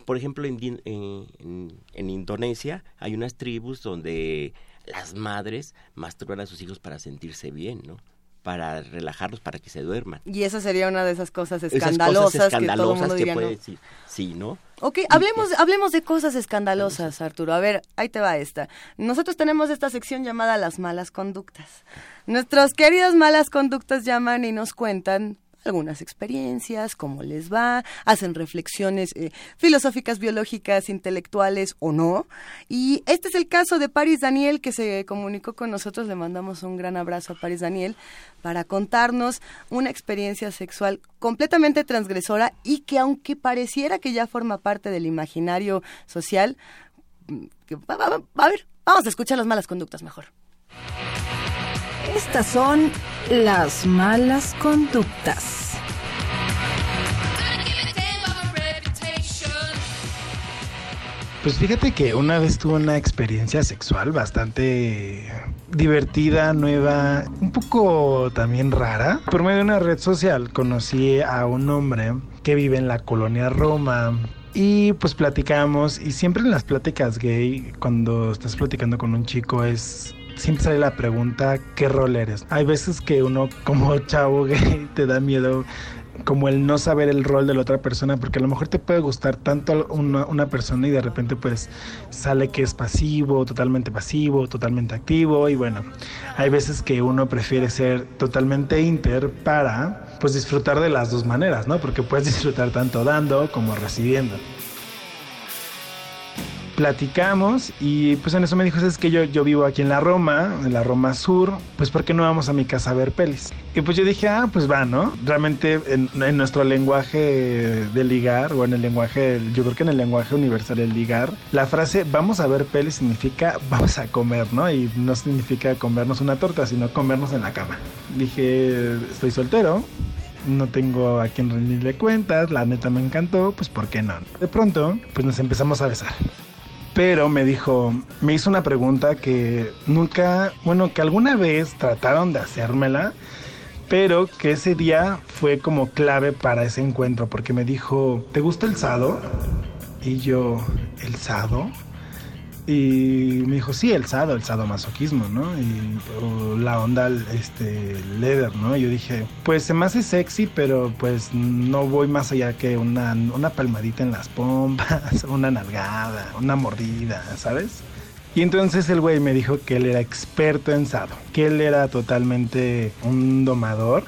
por ejemplo, en, en Indonesia hay unas tribus donde las madres masturban a sus hijos para sentirse bien, ¿no? Para relajarlos, para que se duerman.
Y esa sería una de esas cosas escandalosas, que todo el mundo diría,
puede decir, sí, ¿no?
Ok, hablemos, hablemos de cosas escandalosas, Arturo. A ver, ahí te va esta. Nosotros tenemos esta sección llamada las malas conductas. Nuestros queridos malas conductas llaman y nos cuentan algunas experiencias, cómo les va, hacen reflexiones eh, filosóficas, biológicas, intelectuales o no. Y este es el caso de Paris Daniel, que se comunicó con nosotros. Le mandamos un gran abrazo a Paris Daniel para contarnos una experiencia sexual completamente transgresora y que aunque pareciera que ya forma parte del imaginario social, mm, a ver, vamos a escuchar las malas conductas mejor.
Estas son las malas conductas.
Pues fíjate que una vez tuve una experiencia sexual bastante divertida, nueva, un poco también rara. Por medio de una red social conocí a un hombre que vive en la colonia Roma. Y pues platicamos y siempre en las pláticas gay, cuando estás platicando con un chico es siempre sale la pregunta, ¿qué rol eres? Hay veces que uno como chavo gay te da miedo como el no saber el rol de la otra persona, porque a lo mejor te puede gustar tanto una, persona y de repente pues sale que es pasivo, totalmente pasivo, totalmente activo y bueno, hay veces que uno prefiere ser totalmente inter para pues disfrutar de las dos maneras, ¿no? Porque puedes disfrutar tanto dando como recibiendo platicamos y pues en eso me dijo, es que yo, yo vivo aquí en la Roma, en la Roma Sur, pues ¿por qué no vamos a mi casa a ver pelis? Y pues yo dije, ah, pues va, ¿no? Realmente en, nuestro lenguaje de ligar, o en el lenguaje, yo creo que en el lenguaje universal del ligar, la frase vamos a ver pelis significa vamos a comer, ¿no? Y no significa comernos una torta, sino comernos en la cama. Dije, estoy soltero, no tengo a quien rendirle cuentas, la neta me encantó, pues ¿por qué no? De pronto, pues nos empezamos a besar pero me dijo, me hizo una pregunta que nunca, bueno, que alguna vez trataron de hacérmela, pero que ese día fue como clave para ese encuentro, porque me dijo, ¿te gusta el sado? Y yo, ¿el sado? Y me dijo, sí, el sado, el sadomasoquismo, ¿no? Y la onda, este, leather, ¿no? Y yo dije, pues se me hace sexy, pero pues no voy más allá que una, una palmadita en las pompas, una nalgada, una mordida, ¿sabes? Y entonces el güey me dijo que él era experto en sado, que él era totalmente un domador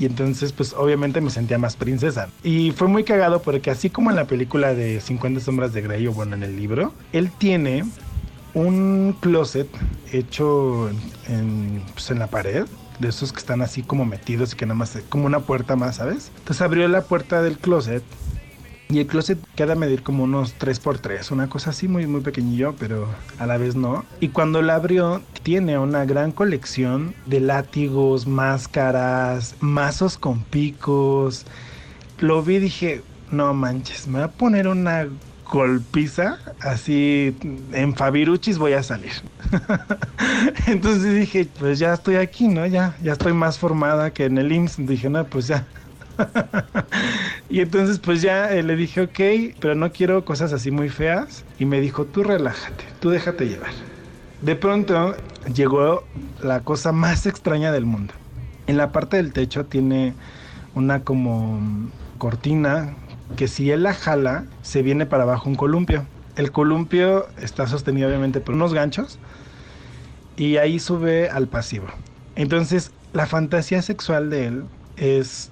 y entonces pues obviamente me sentía más princesa. Y fue muy cagado porque así como en la película de 50 sombras de Grey o bueno en el libro, él tiene un closet hecho en, pues, en la pared de esos que están así como metidos y que nada más como una puerta más, ¿sabes? Entonces abrió la puerta del closet y el closet queda a medir como unos 3x3, una cosa así muy, muy pequeñillo, pero a la vez no. Y cuando la abrió, tiene una gran colección de látigos, máscaras, mazos con picos. Lo vi y dije, no manches, me voy a poner una golpiza, así en Fabiruchis voy a salir. Entonces dije, pues ya estoy aquí, ¿no? Ya, ya estoy más formada que en el IMSS. Dije, no, pues ya, y entonces pues ya eh, le dije, ok, pero no quiero cosas así muy feas. Y me dijo, tú relájate, tú déjate llevar. De pronto llegó la cosa más extraña del mundo. En la parte del techo tiene una como cortina que si él la jala, se viene para abajo un columpio. El columpio está sostenido obviamente por unos ganchos y ahí sube al pasivo. Entonces, la fantasía sexual de él es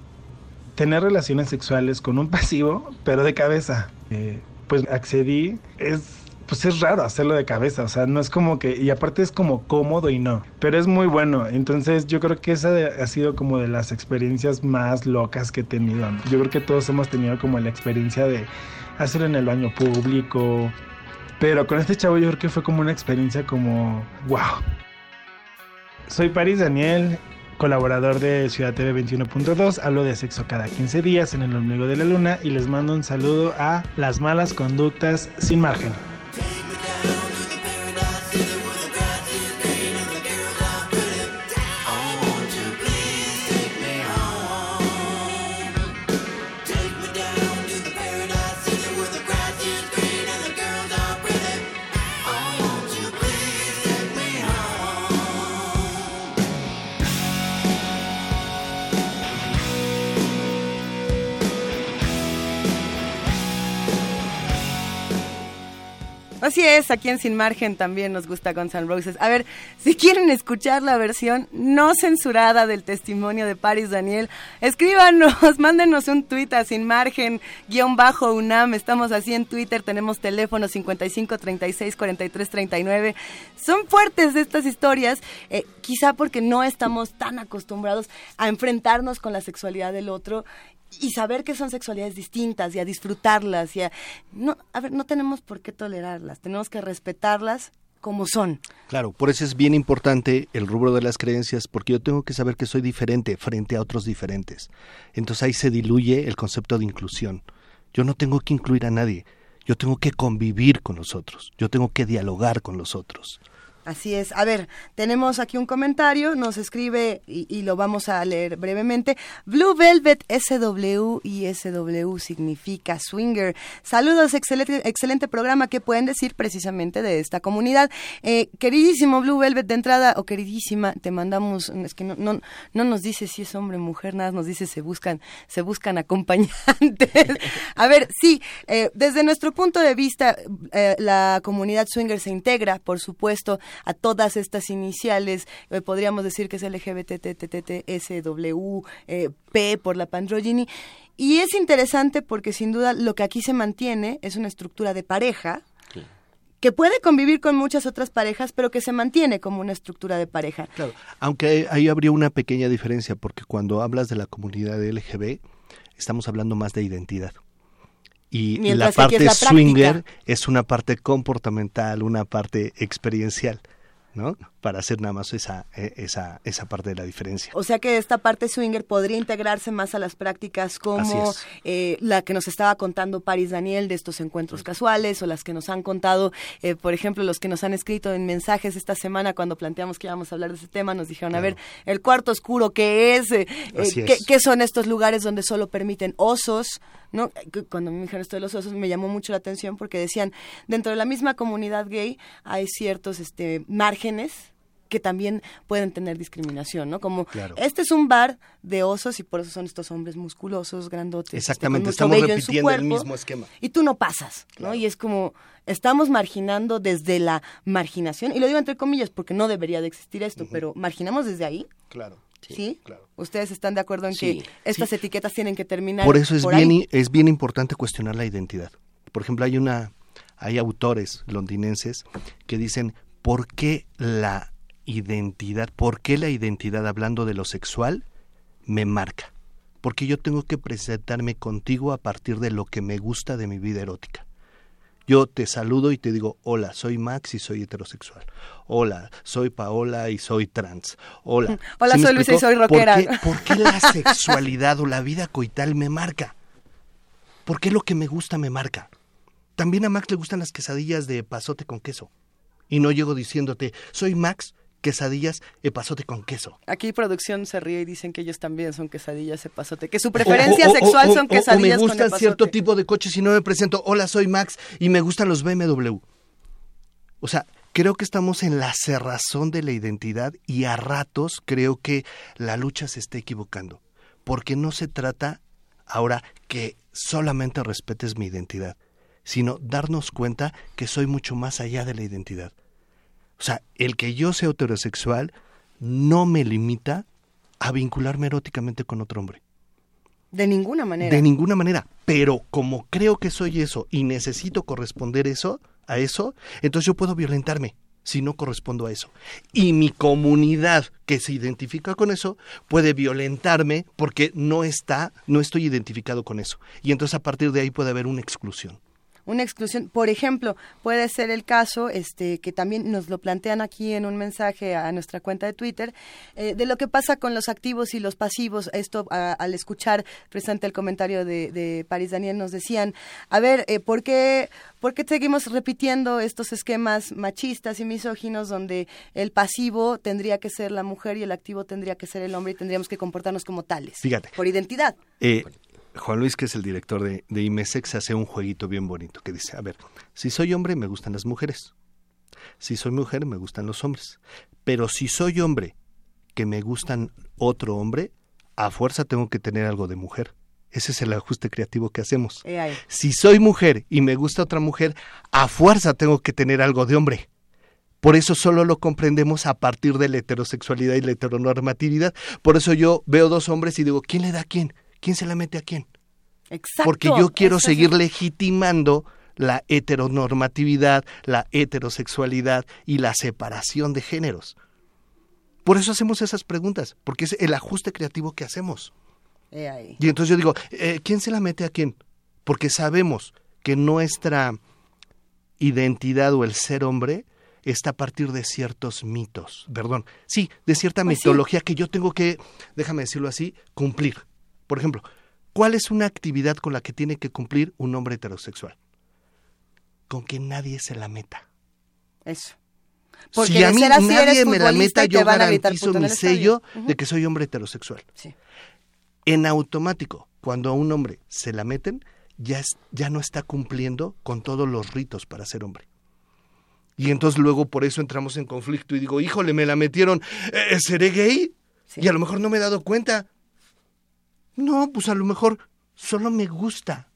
tener relaciones sexuales con un pasivo, pero de cabeza. Eh, pues accedí, es pues es raro hacerlo de cabeza, o sea, no es como que, y aparte es como cómodo y no, pero es muy bueno, entonces yo creo que esa ha sido como de las experiencias más locas que he tenido. Yo creo que todos hemos tenido como la experiencia de hacerlo en el baño público, pero con este chavo yo creo que fue como una experiencia como, wow. Soy Paris Daniel, colaborador de Ciudad TV 21.2. Hablo de sexo cada 15 días en el ombligo de la luna y les mando un saludo a las malas conductas sin margen.
Aquí en Sin Margen también nos gusta Guns N' Roses. A ver, si quieren escuchar la versión no censurada del testimonio de Paris Daniel, escríbanos, mándenos un tuit a Sin Margen, guion bajo UNAM. Estamos así en Twitter, tenemos teléfono 55 36 43 39. Son fuertes estas historias, eh, quizá porque no estamos tan acostumbrados a enfrentarnos con la sexualidad del otro y saber que son sexualidades distintas y a disfrutarlas y a no a ver no tenemos por qué tolerarlas tenemos que respetarlas como son.
Claro por eso es bien importante el rubro de las creencias porque yo tengo que saber que soy diferente frente a otros diferentes. Entonces ahí se diluye el concepto de inclusión. Yo no tengo que incluir a nadie yo tengo que convivir con los otros yo tengo que dialogar con los otros
Así es. A ver, tenemos aquí un comentario, nos escribe y, lo vamos a leer brevemente. Blue Velvet SW y SW significa swinger. Saludos, excelente, excelente programa. ¿Qué pueden decir precisamente de esta comunidad? Eh, queridísimo Blue Velvet, de entrada, o queridísima, te mandamos, es que no, no, no nos dice si es hombre o mujer, nada, nos dice se buscan, se buscan acompañantes. a ver, sí, eh, desde nuestro punto de vista, eh, la comunidad swinger se integra, por supuesto, a todas estas iniciales, eh, podríamos decir que es LGBTTTSW, eh, P por la pandrogyny. Y es interesante porque sin duda lo que aquí se mantiene es una estructura de pareja, que puede convivir con muchas otras parejas, pero que se mantiene como una estructura de pareja.
Claro, aunque ahí habría una pequeña diferencia, porque cuando hablas de la comunidad LGB, estamos hablando más de identidad. Y la parte swinger es una parte comportamental, una parte experiencial. ¿No? Para hacer nada más esa, e, esa, esa parte de la diferencia.
O sea que esta parte swinger podría integrarse más a las prácticas como eh, la que nos estaba contando Paris Daniel de estos encuentros casuales o las que nos han contado, eh, por ejemplo, los que nos han escrito en mensajes esta semana cuando planteamos que íbamos a hablar de ese tema, nos dijeron, a ver, el cuarto oscuro, ¿qué es? Eh, ¿qué, ¿Qué son estos lugares donde solo permiten osos? ¿no? Cuando me dijeron esto de los osos me llamó mucho la atención porque decían, dentro de la misma comunidad gay hay ciertos este, márgenes que también pueden tener discriminación, ¿no? Como este es un bar de osos y por eso son estos hombres musculosos, grandotes.
Este, Exactamente, estamos repitiendo el mismo esquema.
Y tú no pasas, ¿no? Y es como estamos marginando desde la marginación, y lo digo entre comillas porque no debería de existir esto, pero marginamos desde ahí.
Claro.
Sí, Claro. ¿Ustedes están de acuerdo en que estas etiquetas tienen que terminar?
Por eso es bien es bien importante cuestionar la identidad. Por ejemplo, hay una hay autores londinenses que dicen ¿por qué la identidad, por qué la identidad hablando de lo sexual me marca? Porque yo tengo que presentarme contigo a partir de lo que me gusta de mi vida erótica. Yo te saludo y te digo, hola, soy Max y soy heterosexual. Hola, soy Paola y soy trans. Hola.
Hola, soy Luisa y soy rockera.
¿Por qué, la sexualidad o la vida coital me marca? ¿Por qué lo que me gusta me marca? También a Max le gustan las quesadillas de pasote con queso. Y no llego diciéndote, soy Max quesadillas pasote con queso.
Aquí producción se ríe y dicen que ellos también son quesadillas pasote, que su preferencia sexual son quesadillas
o me gusta cierto tipo de coches y no me presento, hola, soy Max y me gustan los BMW. O sea, creo que estamos en la cerrazón de la identidad y a ratos creo que la lucha se está equivocando, porque no se trata ahora que solamente respetes mi identidad, sino darnos cuenta que soy mucho más allá de la identidad. O sea, el que yo sea heterosexual no me limita a vincularme eróticamente con otro hombre.
De ninguna manera.
De ninguna manera. Pero como creo que soy eso y necesito corresponder eso, a eso, entonces yo puedo violentarme si no correspondo a eso. Y mi comunidad que se identifica con eso puede violentarme porque no está, no estoy identificado con eso. Y entonces a partir de ahí puede haber una exclusión
una exclusión. Por ejemplo, puede ser el caso, este, que también nos lo plantean aquí en un mensaje a nuestra cuenta de Twitter, eh, de lo que pasa con los activos y los pasivos. Esto al escuchar presente el comentario de, de París Daniel nos decían, a ver, eh, ¿por qué, ¿por qué seguimos repitiendo estos esquemas machistas y misóginos donde el pasivo tendría que ser la mujer y el activo tendría que ser el hombre y tendríamos que comportarnos como tales?
Fíjate.
Por identidad.
Eh, Juan Luis, que es el director de, de IMESEX, hace un jueguito bien bonito que dice, a ver, si soy hombre me gustan las mujeres, si soy mujer me gustan los hombres, pero si soy hombre que me gustan otro hombre, a fuerza tengo que tener algo de mujer. Ese es el ajuste creativo que hacemos. Si soy mujer y me gusta otra mujer, a fuerza tengo que tener algo de hombre. Por eso solo lo comprendemos a partir de la heterosexualidad y la heteronormatividad. Por eso yo veo dos hombres y digo, ¿quién le da a quién? ¿Quién se la mete a quién?
Exacto.
Porque yo quiero seguir legitimando la heteronormatividad, la heterosexualidad y la separación de géneros. Por eso hacemos esas preguntas, porque es el ajuste creativo que hacemos. Y entonces yo digo, eh, ¿quién se la mete a quién? Porque sabemos que nuestra identidad o el ser hombre está a partir de ciertos mitos, perdón, sí, de cierta pues mitología que yo tengo que, déjame decirlo así, cumplir. Por ejemplo, ¿cuál es una actividad con la que tiene que cumplir un hombre heterosexual? Con que nadie se la meta.
Eso.
Porque si a mí nadie me la meta, yo garantizo mi sello de que soy hombre heterosexual.
Sí.
En automático, cuando a un hombre se la meten, ya, ya no está cumpliendo con todos los ritos para ser hombre. Y entonces luego por eso entramos en conflicto y digo, híjole, me la metieron, eh, ¿seré gay? Y a lo mejor no me he dado cuenta. No, pues a lo mejor solo me gusta.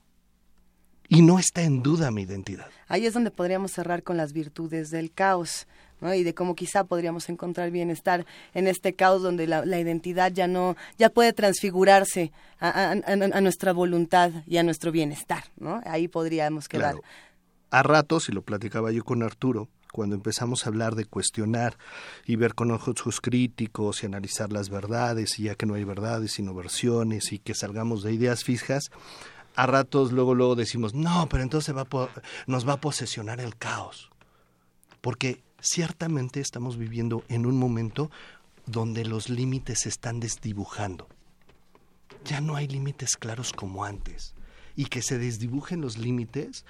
Y no está en duda mi identidad.
Ahí es donde podríamos cerrar con las virtudes del caos. ¿no? y de cómo quizá podríamos encontrar bienestar en este caos donde la, identidad ya no ya puede transfigurarse a, nuestra voluntad y a nuestro bienestar no ahí podríamos quedar
a ratos y lo platicaba yo con Arturo cuando empezamos a hablar de cuestionar y ver con ojos críticos y analizar las verdades, y ya que no hay verdades sino versiones y que salgamos de ideas fijas, a ratos luego luego decimos, no, pero entonces va nos va a posesionar el caos. Porque ciertamente estamos viviendo en un momento donde los límites se están desdibujando. Ya no hay límites claros como antes. Y que se desdibujen los límites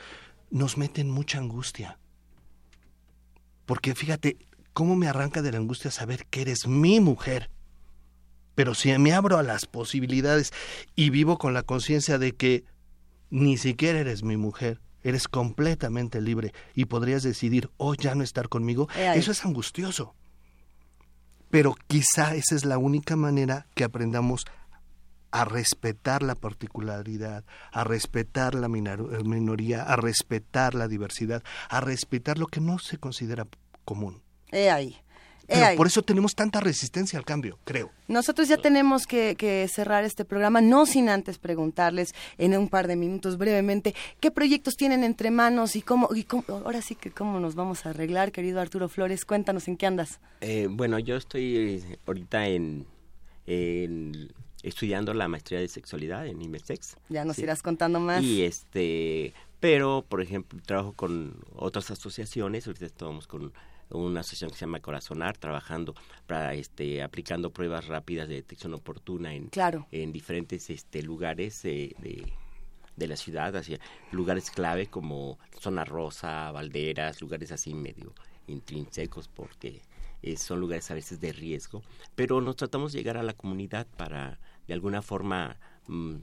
nos mete en mucha angustia. Porque fíjate, cómo me arranca de la angustia saber que eres mi mujer. Pero si me abro a las posibilidades y vivo con la conciencia de que ni siquiera eres mi mujer, eres completamente libre y podrías decidir o oh, ya no estar conmigo, eso es angustioso. Pero quizá esa es la única manera que aprendamos a respetar la particularidad, a respetar la minoría, a respetar la diversidad, a respetar lo que no se considera común.
He ahí.
por eso tenemos tanta resistencia al cambio, creo.
Nosotros ya tenemos que, cerrar este programa, no sin antes preguntarles en un par de minutos brevemente qué proyectos tienen entre manos y cómo, y ahora sí que cómo nos vamos a arreglar, querido Arturo Flores. Cuéntanos en qué andas.
Eh, bueno, yo estoy eh, ahorita en estudiando la maestría de sexualidad en IMESEX.
Ya nos irás contando más.
Y este, pero por ejemplo, trabajo con otras asociaciones, ahorita estamos con una asociación que se llama Corazonar, trabajando para este aplicando pruebas rápidas de detección oportuna en en diferentes este lugares de, de la ciudad, hacia lugares clave como Zona Rosa, Valderas, lugares así medio intrínsecos porque eh, son lugares a veces de riesgo, pero nos tratamos de llegar a la comunidad para de alguna forma mm,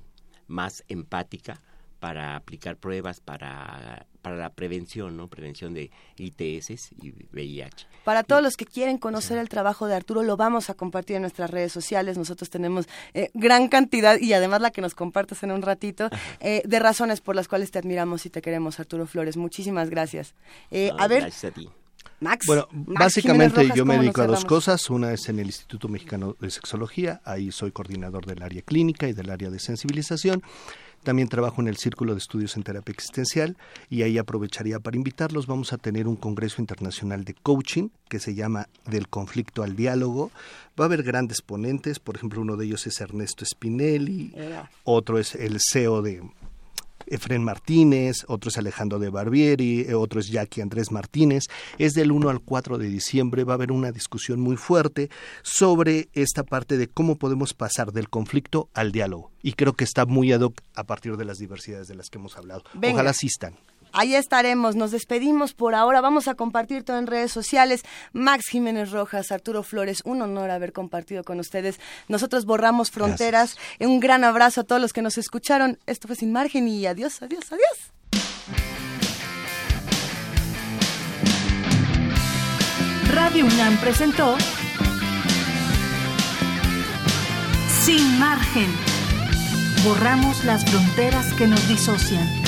más empática para aplicar pruebas, para para la prevención, ¿no? Prevención de ITS y VIH.
Para todos los que quieren conocer el trabajo de Arturo, lo vamos a compartir en nuestras redes sociales. Nosotros tenemos eh, gran cantidad y además la que nos compartas en un ratito eh, de razones por las cuales te admiramos y te queremos, Arturo Flores. Muchísimas gracias. Eh, a ver.
Gracias a ti.
Max.
Bueno,
Max
básicamente
Rojas,
yo me
¿cómo
dedico a dos cosas. Una es en el Instituto Mexicano de Sexología, ahí soy coordinador del área clínica y del área de sensibilización. También trabajo en el Círculo de Estudios en Terapia Existencial y ahí aprovecharía para invitarlos. Vamos a tener un Congreso Internacional de Coaching que se llama Del Conflicto al Diálogo. Va a haber grandes ponentes, por ejemplo, uno de ellos es Ernesto Spinelli, otro es el CEO de Efren Martínez, otro es Alejandro de Barbieri, eh, otro es Jackie Andrés Martínez. Es del 1 al 4 de diciembre, va a haber una discusión muy fuerte sobre esta parte de cómo podemos pasar del conflicto al diálogo. Y creo que está muy ad hoc a partir de las diversidades de las que hemos hablado.
Venga.
Ojalá asistan.
Ahí estaremos, nos despedimos por ahora, vamos a compartir todo en redes sociales. Max Jiménez Rojas, Arturo Flores, un honor haber compartido con ustedes. Nosotros borramos fronteras. Un gran abrazo a todos los que nos escucharon. Esto fue Sin Margen y adiós, adiós, adiós.
Radio UNAM presentó Sin margen. Borramos las fronteras que nos disocian.